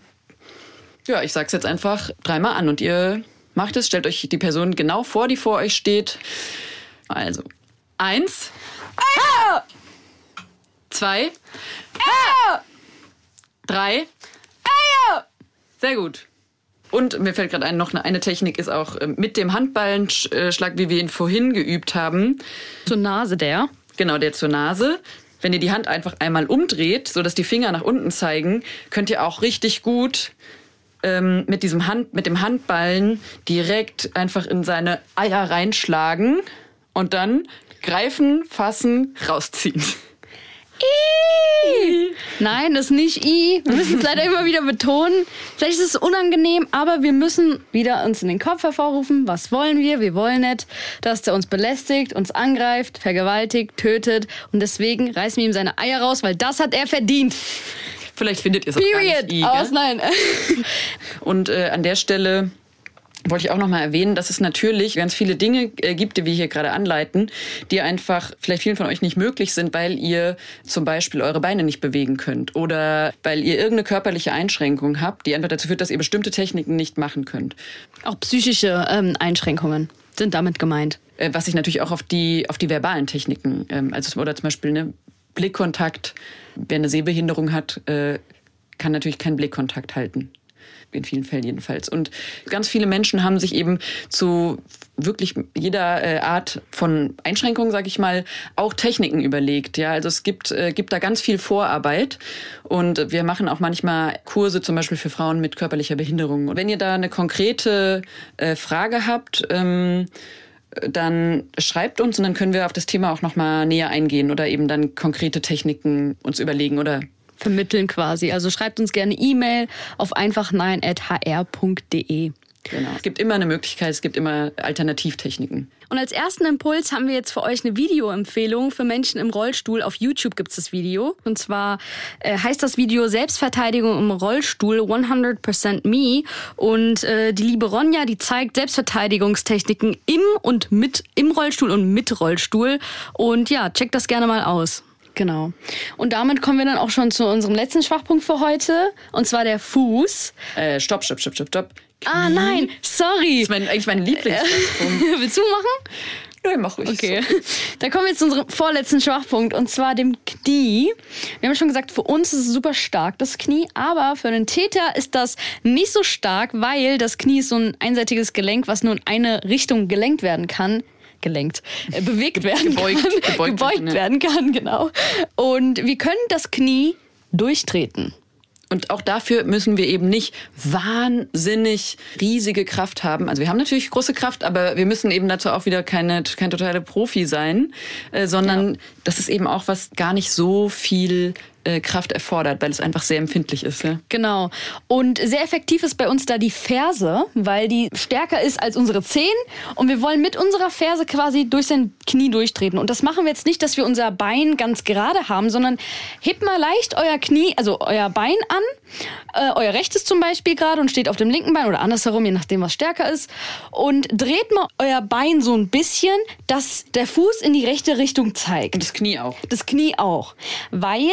Ja, ich sag's jetzt einfach dreimal an und ihr Macht es, stellt euch die Person genau vor, die vor euch steht. Also, eins. Ah! Zwei. Ah! Drei. Ah! Sehr gut. Und mir fällt gerade ein, noch eine, eine Technik ist auch äh, mit dem Handballenschlag, wie wir ihn vorhin geübt haben. Zur Nase der. Genau, der zur Nase. Wenn ihr die Hand einfach einmal umdreht, sodass die Finger nach unten zeigen, könnt ihr auch richtig gut ähm, mit diesem Hand, mit dem Handballen direkt einfach in seine Eier reinschlagen und dann greifen, fassen, rausziehen. I. Nein, das ist nicht I. Wir müssen es leider immer wieder betonen. Vielleicht ist es unangenehm, aber wir müssen wieder uns in den Kopf hervorrufen. Was wollen wir? Wir wollen nicht, dass der uns belästigt, uns angreift, vergewaltigt, tötet. Und deswegen reißen wir ihm seine Eier raus, weil das hat er verdient. Vielleicht findet ihr es auch gar nicht I, Aus, nein. Und äh, an der Stelle wollte ich auch noch mal erwähnen, dass es natürlich ganz viele Dinge äh, gibt, die wir hier gerade anleiten, die einfach vielleicht vielen von euch nicht möglich sind, weil ihr zum Beispiel eure Beine nicht bewegen könnt oder weil ihr irgendeine körperliche Einschränkung habt, die einfach dazu führt, dass ihr bestimmte Techniken nicht machen könnt. Auch psychische ähm, Einschränkungen sind damit gemeint. Äh, was sich natürlich auch auf die auf die verbalen Techniken, ähm, also oder zum Beispiel eine Blickkontakt. Wer eine Sehbehinderung hat, äh, kann natürlich keinen Blickkontakt halten. in vielen Fällen jedenfalls. Und ganz viele Menschen haben sich eben zu wirklich jeder äh, Art von Einschränkung, sage ich mal, auch Techniken überlegt. Ja, also es gibt äh, gibt da ganz viel Vorarbeit und wir machen auch manchmal Kurse zum Beispiel für Frauen mit körperlicher Behinderung. Und wenn ihr da eine konkrete Frage habt, ähm, dann schreibt uns und dann können wir auf das Thema auch noch mal näher eingehen oder eben dann konkrete Techniken uns überlegen oder vermitteln quasi. Also schreibt uns gerne E-Mail auf einfachnein.hr.de. Genau. Es gibt immer eine Möglichkeit, es gibt immer Alternativtechniken. Und als ersten Impuls haben wir jetzt für euch eine Videoempfehlung für Menschen im Rollstuhl. Auf YouTube gibt es das Video. Und zwar äh, heißt das Video Selbstverteidigung im Rollstuhl 100% Me. Und äh, die liebe Ronja, die zeigt Selbstverteidigungstechniken im und mit, im Rollstuhl und mit Rollstuhl. Und ja, checkt das gerne mal aus. Genau. Und damit kommen wir dann auch schon zu unserem letzten Schwachpunkt für heute. Und zwar der Fuß. Äh, stopp, stopp, stopp, stopp, stopp. Ah, nein, sorry. Das ist mein, eigentlich mein Lieblingsschwachpunkt. Willst du machen? Nö, mach ruhig. Okay. Da kommen wir zu unserem vorletzten Schwachpunkt und zwar dem Knie. Wir haben schon gesagt, für uns ist es super stark, das Knie, aber für den Täter ist das nicht so stark, weil das Knie ist so ein einseitiges Gelenk, was nur in eine Richtung gelenkt werden kann gelenkt, äh, bewegt werden Gebeugt, kann, gebeugt gebeugt werden kann, genau. Und wir können das Knie durchtreten. Und auch dafür müssen wir eben nicht wahnsinnig riesige Kraft haben. Also wir haben natürlich große Kraft, aber wir müssen eben dazu auch wieder keine, kein totaler Profi sein, äh, sondern das ist eben auch was gar nicht so viel Kraft erfordert, weil es einfach sehr empfindlich ist. Ja? Genau. Und sehr effektiv ist bei uns da die Ferse, weil die stärker ist als unsere Zehen. Und wir wollen mit unserer Ferse quasi durch sein Knie durchtreten. Und das machen wir jetzt nicht, dass wir unser Bein ganz gerade haben, sondern hebt mal leicht euer Knie, also euer Bein an. Äh, euer rechtes zum Beispiel gerade und steht auf dem linken Bein oder andersherum, je nachdem, was stärker ist. Und dreht mal euer Bein so ein bisschen, dass der Fuß in die rechte Richtung zeigt. Und das Knie auch. Das Knie auch. Weil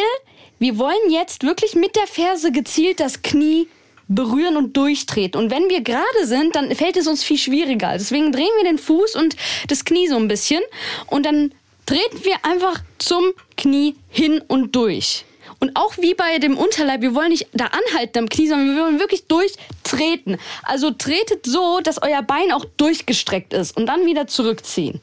wir wollen jetzt wirklich mit der Ferse gezielt das Knie berühren und durchtreten. Und wenn wir gerade sind, dann fällt es uns viel schwieriger. Deswegen drehen wir den Fuß und das Knie so ein bisschen und dann treten wir einfach zum Knie hin und durch. Und auch wie bei dem Unterleib, wir wollen nicht da anhalten am Knie, sondern wir wollen wirklich durchtreten. Also tretet so, dass euer Bein auch durchgestreckt ist und dann wieder zurückziehen.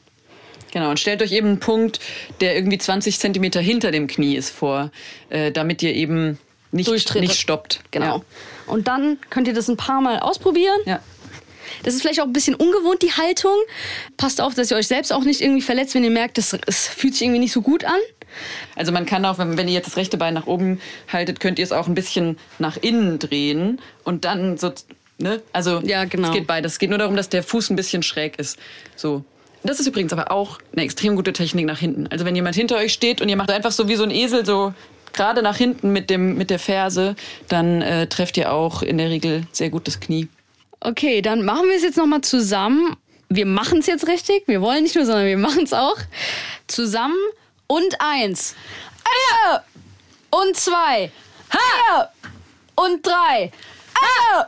Genau, und stellt euch eben einen Punkt, der irgendwie 20 Zentimeter hinter dem Knie ist vor, äh, damit ihr eben nicht, nicht stoppt. Genau. Und dann könnt ihr das ein paar Mal ausprobieren. Ja. ja. Das ist vielleicht auch ein bisschen ungewohnt, die Haltung. Passt auf, dass ihr euch selbst auch nicht irgendwie verletzt, wenn ihr merkt, es, es fühlt sich irgendwie nicht so gut an. Also man kann auch, wenn, wenn ihr jetzt das rechte Bein nach oben haltet, könnt ihr es auch ein bisschen nach innen drehen und dann so, ne? Also Ja, genau. es geht beides. Es geht nur darum, dass der Fuß ein bisschen schräg ist. So. Das ist übrigens aber auch eine extrem gute Technik nach hinten. Also wenn jemand hinter euch steht und ihr macht einfach so wie so ein Esel so gerade nach hinten mit dem mit der Ferse, dann äh, trefft ihr auch in der Regel sehr gut das Knie. Okay, dann machen wir es jetzt nochmal zusammen. Wir machen es jetzt richtig. Wir wollen nicht nur, sondern wir machen es auch. Zusammen und eins. Eier! Und zwei. Eier! Und drei. Eier!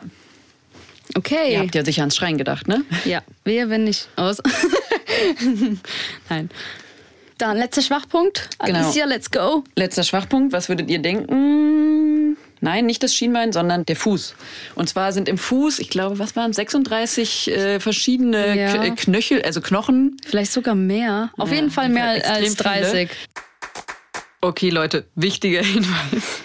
Okay. Ihr habt ja sicher ans Schreien gedacht, ne? Ja, wer, wenn nicht aus. Nein. Dann letzter Schwachpunkt. Genau. Alicia, let's go. Letzter Schwachpunkt, was würdet ihr denken? Nein, nicht das Schienbein, sondern der Fuß. Und zwar sind im Fuß, ich glaube, was waren 36 äh, verschiedene Ja. Äh, Knöchel, also Knochen. Vielleicht sogar mehr. Auf Ja, jeden Fall mehr als extrem viele. 30. Okay, Leute, wichtiger Hinweis.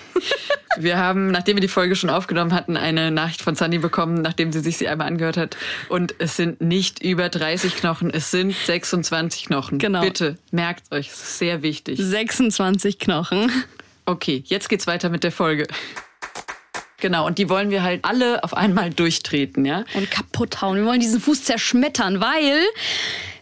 Wir haben, nachdem wir die Folge schon aufgenommen hatten, eine Nachricht von Sunny bekommen, nachdem sie sich sie einmal angehört hat. Und es sind nicht über 30 Knochen, es sind 26 Knochen. Genau. Bitte, merkt euch, es ist sehr wichtig. 26 Knochen. Okay, jetzt geht's weiter mit der Folge. Genau, und die wollen wir halt alle auf einmal durchtreten, ja? und kaputt hauen. Wir wollen diesen Fuß zerschmettern, weil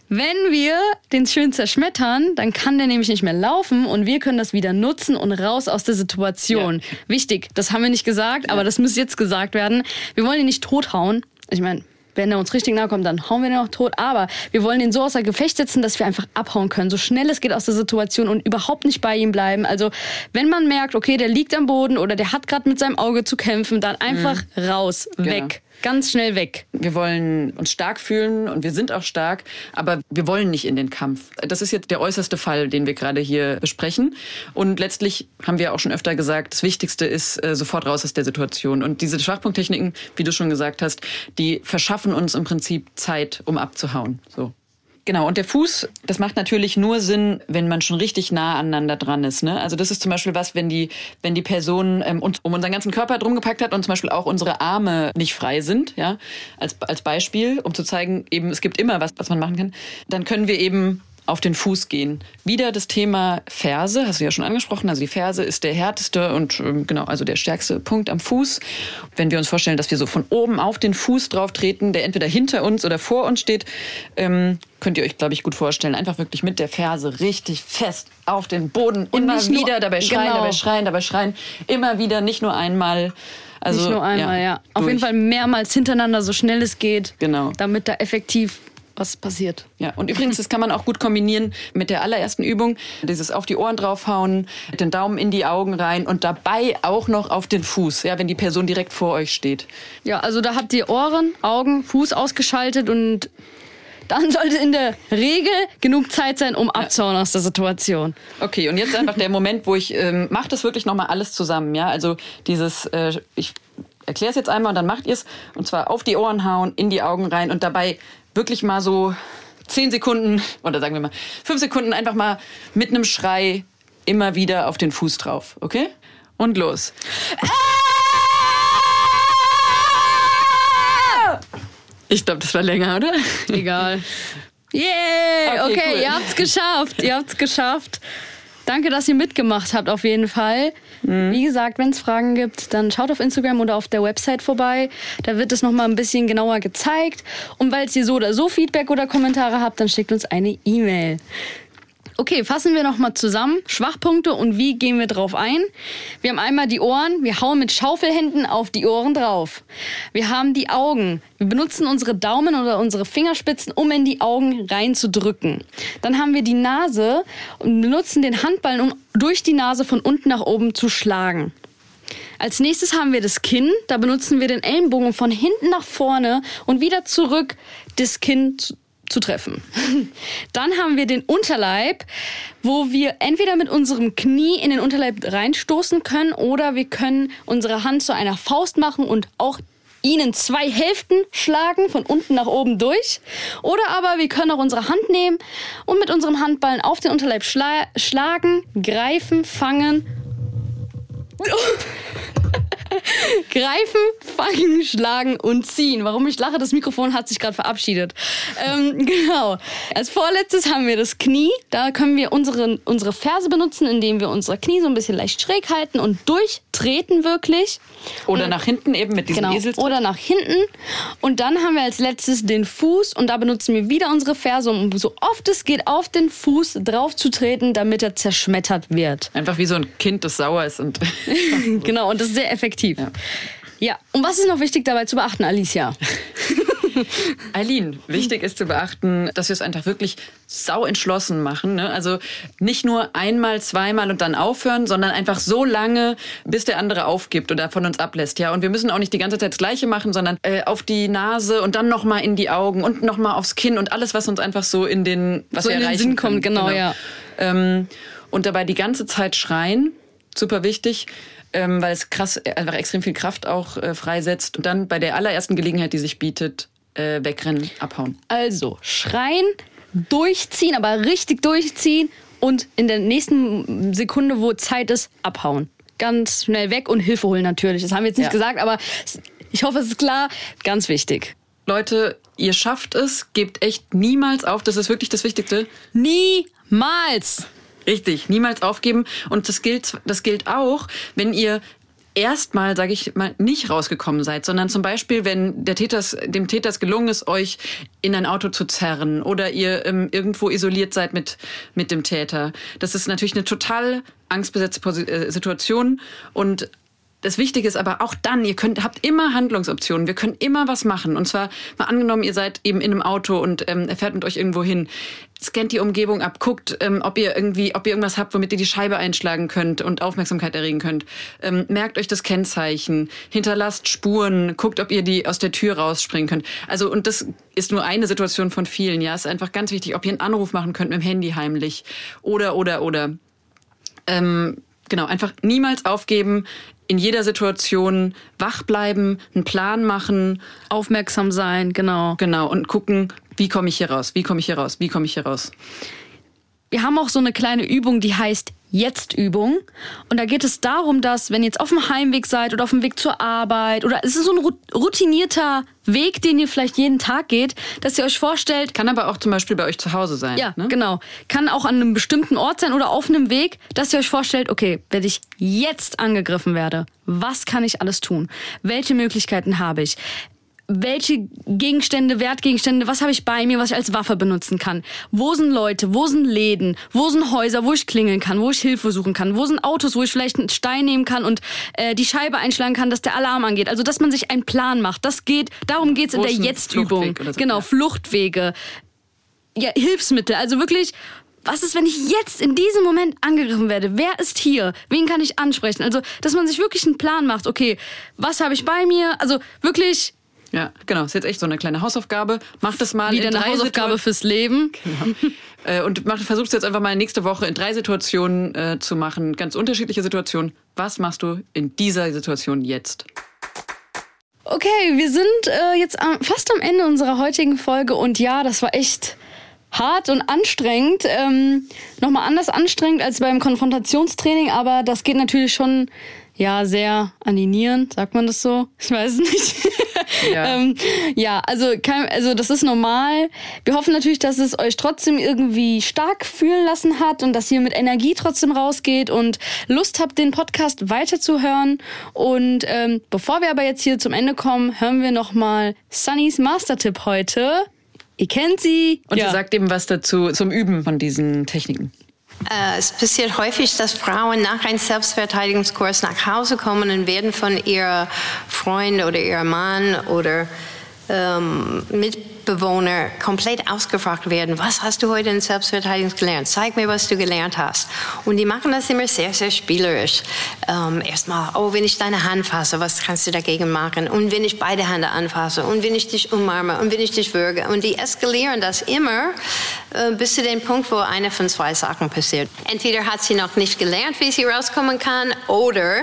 wenn wir den schön zerschmettern, dann kann der nämlich nicht mehr laufen und wir können das wieder nutzen und raus aus der Situation. Ja. Wichtig, das haben wir nicht gesagt, aber das muss jetzt gesagt werden. Wir wollen ihn nicht tothauen. Ich meine, wenn er uns richtig nahe kommt, dann hauen wir den auch tot. Aber wir wollen ihn so außer Gefecht setzen, dass wir einfach abhauen können. So schnell es geht aus der Situation und überhaupt nicht bei ihm bleiben. Also wenn man merkt, okay, der liegt am Boden oder der hat gerade mit seinem Auge zu kämpfen, dann einfach raus, weg. Ganz schnell weg. Wir wollen uns stark fühlen und wir sind auch stark, aber wir wollen nicht in den Kampf. Das ist jetzt der äußerste Fall, den wir gerade hier besprechen. Und letztlich haben wir auch schon öfter gesagt, das Wichtigste ist äh, sofort raus aus der Situation. Und diese Schwachpunkttechniken, wie du schon gesagt hast, die verschaffen uns im Prinzip Zeit, um abzuhauen. So. Genau, und der Fuß, das macht natürlich nur Sinn, wenn man schon richtig nah aneinander dran ist. Ne? Also das ist zum Beispiel was, wenn die, wenn die Person ähm, uns um unseren ganzen Körper drum gepackt hat und zum Beispiel auch unsere Arme nicht frei sind, ja, als, als Beispiel, um zu zeigen, eben es gibt immer was, was man machen kann, dann können wir eben auf den Fuß gehen. Wieder das Thema Ferse, hast du ja schon angesprochen. Also die Ferse ist der härteste und ähm, genau, also der stärkste Punkt am Fuß. Wenn wir uns vorstellen, dass wir so von oben auf den Fuß drauf treten, der entweder hinter uns oder vor uns steht, ähm, könnt ihr euch, glaube ich, gut vorstellen. Einfach wirklich mit der Ferse richtig fest auf den Boden. Und immer wieder dabei schreien, genau. dabei schreien, dabei schreien. Immer wieder, nicht nur einmal. Also, nicht nur einmal, ja. ja. Auf jeden Fall mehrmals hintereinander, so schnell es geht. Genau. Damit da effektiv was passiert. Ja, und übrigens, das kann man auch gut kombinieren mit der allerersten Übung. Dieses auf die Ohren draufhauen, den Daumen in die Augen rein und dabei auch noch auf den Fuß, ja, wenn die Person direkt vor euch steht. Ja, also da habt ihr Ohren, Augen, Fuß ausgeschaltet und dann sollte in der Regel genug Zeit sein, um abzuhauen aus der Situation. Okay, und jetzt einfach der Moment, wo ich ähm, mache das wirklich nochmal alles zusammen, ja, also dieses, äh, ich erkläre es jetzt einmal und dann macht ihr es und zwar auf die Ohren hauen, in die Augen rein und dabei wirklich mal so zehn Sekunden oder sagen wir mal fünf Sekunden einfach mal mit einem Schrei immer wieder auf den Fuß drauf, okay? Und los. Ich glaube, das war länger, oder? Egal. Yeah, okay, okay cool. ihr habt's geschafft. Ihr habt's geschafft. Danke, dass ihr mitgemacht habt, auf jeden Fall. Mhm. Wie gesagt, wenn es Fragen gibt, dann schaut auf Instagram oder auf der Website vorbei. Da wird es nochmal ein bisschen genauer gezeigt. Und weil ihr so oder so Feedback oder Kommentare habt, dann schickt uns eine E-Mail. Okay, fassen wir nochmal zusammen. Schwachpunkte und wie gehen wir drauf ein? Wir haben einmal die Ohren. Wir hauen mit Schaufelhänden auf die Ohren drauf. Wir haben die Augen. Wir benutzen unsere Daumen oder unsere Fingerspitzen, um in die Augen reinzudrücken. Dann haben wir die Nase und benutzen den Handballen, um durch die Nase von unten nach oben zu schlagen. Als nächstes haben wir das Kinn. Da benutzen wir den Ellenbogen von hinten nach vorne und wieder zurück das Kinn zu treffen. Dann haben wir den Unterleib, wo wir entweder mit unserem Knie in den Unterleib reinstoßen können oder wir können unsere Hand zu einer Faust machen und auch ihnen zwei Hälften schlagen, von unten nach oben durch. Oder aber wir können auch unsere Hand nehmen und mit unserem Handballen auf den Unterleib schla schlagen, greifen, fangen. Greifen, fangen, schlagen und ziehen. Warum ich lache, das Mikrofon hat sich gerade verabschiedet. Ähm, genau. Als vorletztes haben wir das Knie. Da können wir unsere, unsere Ferse benutzen, indem wir unsere Knie so ein bisschen leicht schräg halten und durchtreten wirklich. Oder und, nach hinten eben mit diesem genau, Eseltritt. Oder nach hinten. Und dann haben wir als letztes den Fuß und da benutzen wir wieder unsere Ferse, um so oft es geht auf den Fuß drauf zu treten, damit er zerschmettert wird. Einfach wie so ein Kind, das sauer ist. und Genau, und das ist sehr effektiv. Ja. ja, und was ist noch wichtig dabei zu beachten, Alicia? Eileen, wichtig ist zu beachten, dass wir es einfach wirklich sau entschlossen machen. Ne? Also nicht nur einmal, zweimal und dann aufhören, sondern einfach so lange, bis der andere aufgibt oder von uns ablässt. Ja, und wir müssen auch nicht die ganze Zeit das Gleiche machen, sondern äh, auf die Nase und dann noch mal in die Augen und noch mal aufs Kinn und alles, was uns einfach so in den, was so wir in den Sinn kommt, genau, genau. ja. Ähm, und dabei die ganze Zeit schreien, super wichtig ähm, weil es krass einfach extrem viel Kraft auch äh, freisetzt. Und dann bei der allerersten Gelegenheit, die sich bietet, äh, wegrennen, abhauen. Also schreien, durchziehen, aber richtig durchziehen und in der nächsten Sekunde, wo Zeit ist, abhauen. Ganz schnell weg und Hilfe holen natürlich. Das haben wir jetzt nicht ja. gesagt, aber ich hoffe, es ist klar. Ganz wichtig. Leute, ihr schafft es, gebt echt niemals auf. Das ist wirklich das Wichtigste. Niemals! Richtig, niemals aufgeben. Und das gilt, das gilt auch, wenn ihr erstmal, sage ich mal, nicht rausgekommen seid, sondern zum Beispiel, wenn der Täters, dem Täter es gelungen ist, euch in ein Auto zu zerren oder ihr ähm, irgendwo isoliert seid mit, mit dem Täter. Das ist natürlich eine total angstbesetzte äh, Situation und Das Wichtige ist aber auch dann, ihr könnt, habt immer Handlungsoptionen. Wir können immer was machen. Und zwar mal angenommen, ihr seid eben in einem Auto und ähm, er fährt mit euch irgendwo hin. Scannt die Umgebung ab, guckt, ähm, ob ihr irgendwie, ob ihr irgendwas habt, womit ihr die Scheibe einschlagen könnt und Aufmerksamkeit erregen könnt. Ähm, merkt euch das Kennzeichen, hinterlasst Spuren, guckt, ob ihr die aus der Tür rausspringen könnt. Also und das ist nur eine Situation von vielen. Ja, ist einfach ganz wichtig, ob ihr einen Anruf machen könnt mit dem Handy heimlich oder oder oder. Ähm, genau, einfach niemals aufgeben, in jeder Situation wach bleiben, einen Plan machen. Aufmerksam sein, genau. Genau, und gucken, wie komme ich hier raus, wie komme ich hier raus, wie komme ich hier raus. Wir haben auch so eine kleine Übung, die heißt Jetzt-Übung. Und da geht es darum, dass, wenn ihr jetzt auf dem Heimweg seid oder auf dem Weg zur Arbeit oder es ist so ein routinierter Weg, den ihr vielleicht jeden Tag geht, dass ihr euch vorstellt. Kann aber auch zum Beispiel bei euch zu Hause sein. Ja, ne? genau. Kann auch an einem bestimmten Ort sein oder auf einem Weg, dass ihr euch vorstellt, okay, wenn ich jetzt angegriffen werde, was kann ich alles tun? Welche Möglichkeiten habe ich? Welche Gegenstände, Wertgegenstände, was habe ich bei mir, was ich als Waffe benutzen kann? Wo sind Leute, wo sind Läden, wo sind Häuser, wo ich klingeln kann, wo ich Hilfe suchen kann, wo sind Autos, wo ich vielleicht einen Stein nehmen kann und äh, die Scheibe einschlagen kann, dass der Alarm angeht. Also dass man sich einen Plan macht. Das geht, darum geht's in der Jetzt-Übung. So, genau. Fluchtwege, ja, Hilfsmittel. Also wirklich was ist, wenn ich jetzt in diesem Moment angegriffen werde? Wer ist hier? Wen kann ich ansprechen? Also, dass man sich wirklich einen Plan macht. Okay, was habe ich bei mir? Also wirklich ja, genau. Ist jetzt echt so eine kleine Hausaufgabe. Mach das mal Wieder in eine Hausaufgabe fürs Leben. Genau. äh, und mach, versuchst jetzt einfach mal nächste Woche in drei Situationen äh, zu machen. Ganz unterschiedliche Situationen. Was machst du in dieser Situation jetzt? Okay, wir sind äh, jetzt am, fast am Ende unserer heutigen Folge und ja, das war echt hart und anstrengend. Ähm, Nochmal anders anstrengend als beim Konfrontationstraining, aber das geht natürlich schon ja sehr an die Nieren, sagt man das so? Ich weiß es nicht. Ja, ähm, ja also, kein, also das ist normal. Wir hoffen natürlich, dass es euch trotzdem irgendwie stark fühlen lassen hat und dass ihr mit Energie trotzdem rausgeht und Lust habt, den Podcast weiterzuhören. Und ähm, bevor wir aber jetzt hier zum Ende kommen, hören wir nochmal Sunnys Master-Tipp heute. Ihr kennt sie. Und ja. sie sagt eben was dazu zum Üben von diesen Techniken. Äh, es passiert häufig, dass Frauen nach einem Selbstverteidigungskurs nach Hause kommen und werden von ihrer Freund oder ihrem Mann oder ähm, Mitbewohner komplett ausgefragt werden, was hast du heute in Selbstverteidigung gelernt? Zeig mir, was du gelernt hast. Und die machen das immer sehr, sehr spielerisch. Ähm, Erstmal, oh, wenn ich deine Hand fasse, was kannst du dagegen machen? Und wenn ich beide Hände anfasse und wenn ich dich umarme und wenn ich dich würge. Und die eskalieren das immer äh, bis zu dem Punkt, wo eine von zwei Sachen passiert. Entweder hat sie noch nicht gelernt, wie sie rauskommen kann, oder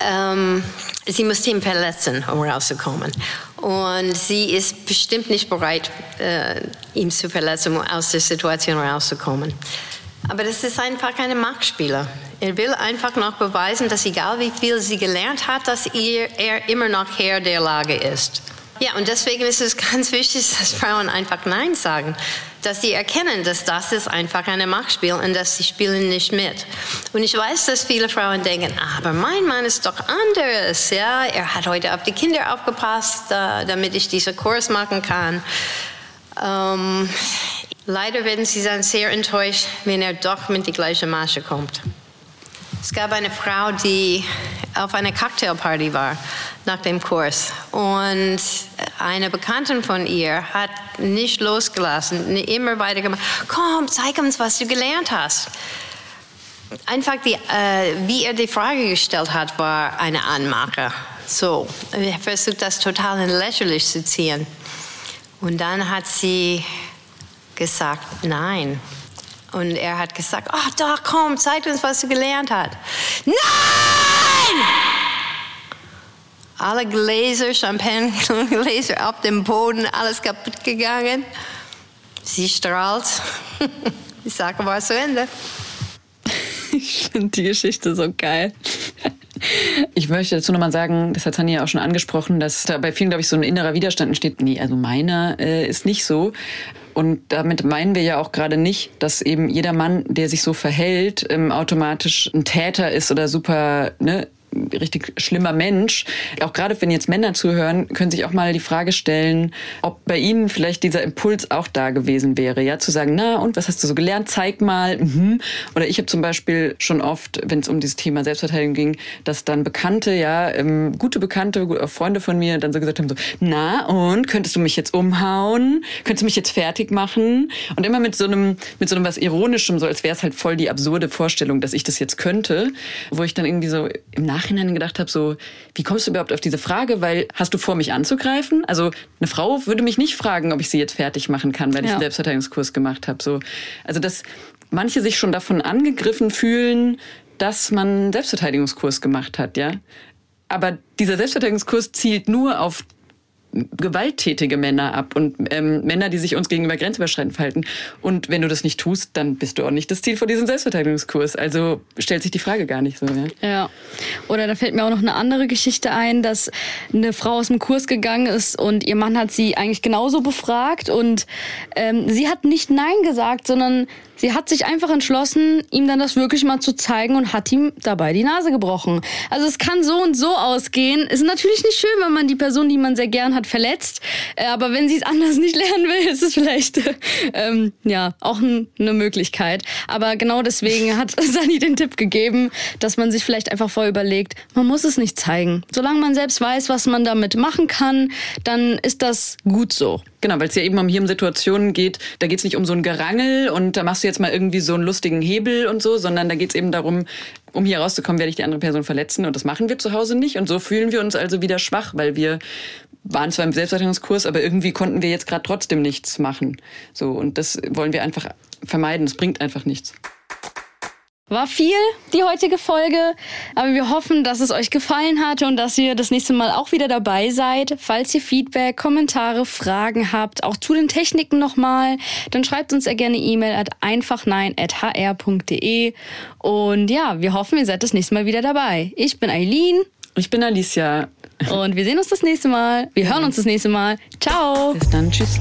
ähm, sie muss ihn verletzen, um rauszukommen. Und sie ist bestimmt nicht bereit, äh, ihn zu verletzen, um aus der Situation rauszukommen. Aber das ist einfach eine Machtspieler. Er will einfach noch beweisen, dass egal wie viel sie gelernt hat, dass er, er immer noch Herr der Lage ist. Ja, und deswegen ist es ganz wichtig, dass Frauen einfach Nein sagen. Dass sie erkennen, dass das ist einfach eine Machtspiel und dass sie spielen nicht mit. Und ich weiß, dass viele Frauen denken, aber mein Mann ist doch anders. Ja, er hat heute auf die Kinder aufgepasst, damit ich diesen Kurs machen kann. Ähm, leider werden sie dann sehr enttäuscht, wenn er doch mit die gleiche Masche kommt. Es gab eine Frau, die auf einer Cocktailparty war nach dem Kurs und eine Bekannte von ihr hat nicht losgelassen, immer weiter gemacht. Komm, zeig uns, was du gelernt hast. Einfach die, äh, wie er die Frage gestellt hat, war eine Anmache. So, er versucht das total in lächerlich zu ziehen. Und dann hat sie gesagt, nein, und er hat gesagt, ach oh, doch, komm, zeig uns, was du gelernt hast. Nein! Alle Gläser, Champagnegläser auf dem Boden, alles kaputt gegangen. Sie strahlt. Die Sache war zu Ende. Ich finde die Geschichte so geil. Ich möchte dazu nochmal sagen, das hat Tanja ja auch schon angesprochen, dass da bei vielen, glaube ich, so ein innerer Widerstand entsteht. Nee, also meiner äh, ist nicht so. Und damit meinen wir ja auch gerade nicht, dass eben jeder Mann, der sich so verhält, ähm, automatisch ein Täter ist oder super ne, richtig schlimmer Mensch. Auch gerade wenn jetzt Männer zuhören, können sich auch mal die Frage stellen, ob bei ihnen vielleicht dieser Impuls auch da gewesen wäre, ja, zu sagen, na und was hast du so gelernt? Zeig mal. Mhm. Oder ich habe zum Beispiel schon oft, wenn es um dieses Thema Selbstverteidigung ging, dass dann Bekannte, ja, ähm, gute Bekannte, gute Freunde von mir dann so gesagt haben, so, na und könntest du mich jetzt umhauen? Könntest du mich jetzt fertig machen? Und immer mit so einem, mit so einem was Ironischem, so als wäre es halt voll die absurde Vorstellung, dass ich das jetzt könnte, wo ich dann irgendwie so im Nachhinein gedacht habe, so, wie kommst du überhaupt auf diese Frage? Weil hast du vor, mich anzugreifen? Also eine Frau würde mich nicht fragen, ob ich sie jetzt fertig machen kann, weil ja. ich einen Selbstverteidigungskurs gemacht habe. So, also dass manche sich schon davon angegriffen fühlen, dass man einen Selbstverteidigungskurs gemacht hat, ja. Aber dieser Selbstverteidigungskurs zielt nur auf gewalttätige Männer ab und ähm, Männer, die sich uns gegenüber grenzüberschreitend verhalten. Und wenn du das nicht tust, dann bist du auch nicht das Ziel von diesem Selbstverteidigungskurs. Also stellt sich die Frage gar nicht so. Ja. ja. Oder da fällt mir auch noch eine andere Geschichte ein, dass eine Frau aus dem Kurs gegangen ist und ihr Mann hat sie eigentlich genauso befragt und ähm, sie hat nicht Nein gesagt, sondern Sie hat sich einfach entschlossen, ihm dann das wirklich mal zu zeigen und hat ihm dabei die Nase gebrochen. Also es kann so und so ausgehen. Ist natürlich nicht schön, wenn man die Person, die man sehr gern hat, verletzt. Äh, aber wenn sie es anders nicht lernen will, ist es vielleicht ähm, ja auch eine Möglichkeit. Aber genau deswegen hat Sani den Tipp gegeben, dass man sich vielleicht einfach vorher überlegt, man muss es nicht zeigen. Solange man selbst weiß, was man damit machen kann, dann ist das gut so. Genau, weil es ja eben um hier um Situationen geht, da geht es nicht um so ein Gerangel und da machst du jetzt mal irgendwie so einen lustigen Hebel und so, sondern da geht es eben darum, um hier rauszukommen, werde ich die andere Person verletzen und das machen wir zu Hause nicht. Und so fühlen wir uns also wieder schwach, weil wir waren zwar im Selbstverteidigungskurs, aber irgendwie konnten wir jetzt gerade trotzdem nichts machen. So, und das wollen wir einfach vermeiden. Das bringt einfach nichts. War viel, die heutige Folge, aber wir hoffen, dass es euch gefallen hat und dass ihr das nächste Mal auch wieder dabei seid. Falls ihr Feedback, Kommentare, Fragen habt, auch zu den Techniken nochmal, dann schreibt uns sehr gerne E-Mail at einfachnein.hr.de und ja, wir hoffen, ihr seid das nächste Mal wieder dabei. Ich bin Eileen. Ich bin Alicia. Und wir sehen uns das nächste Mal. Wir hören uns das nächste Mal. Ciao. Bis dann. Tschüss.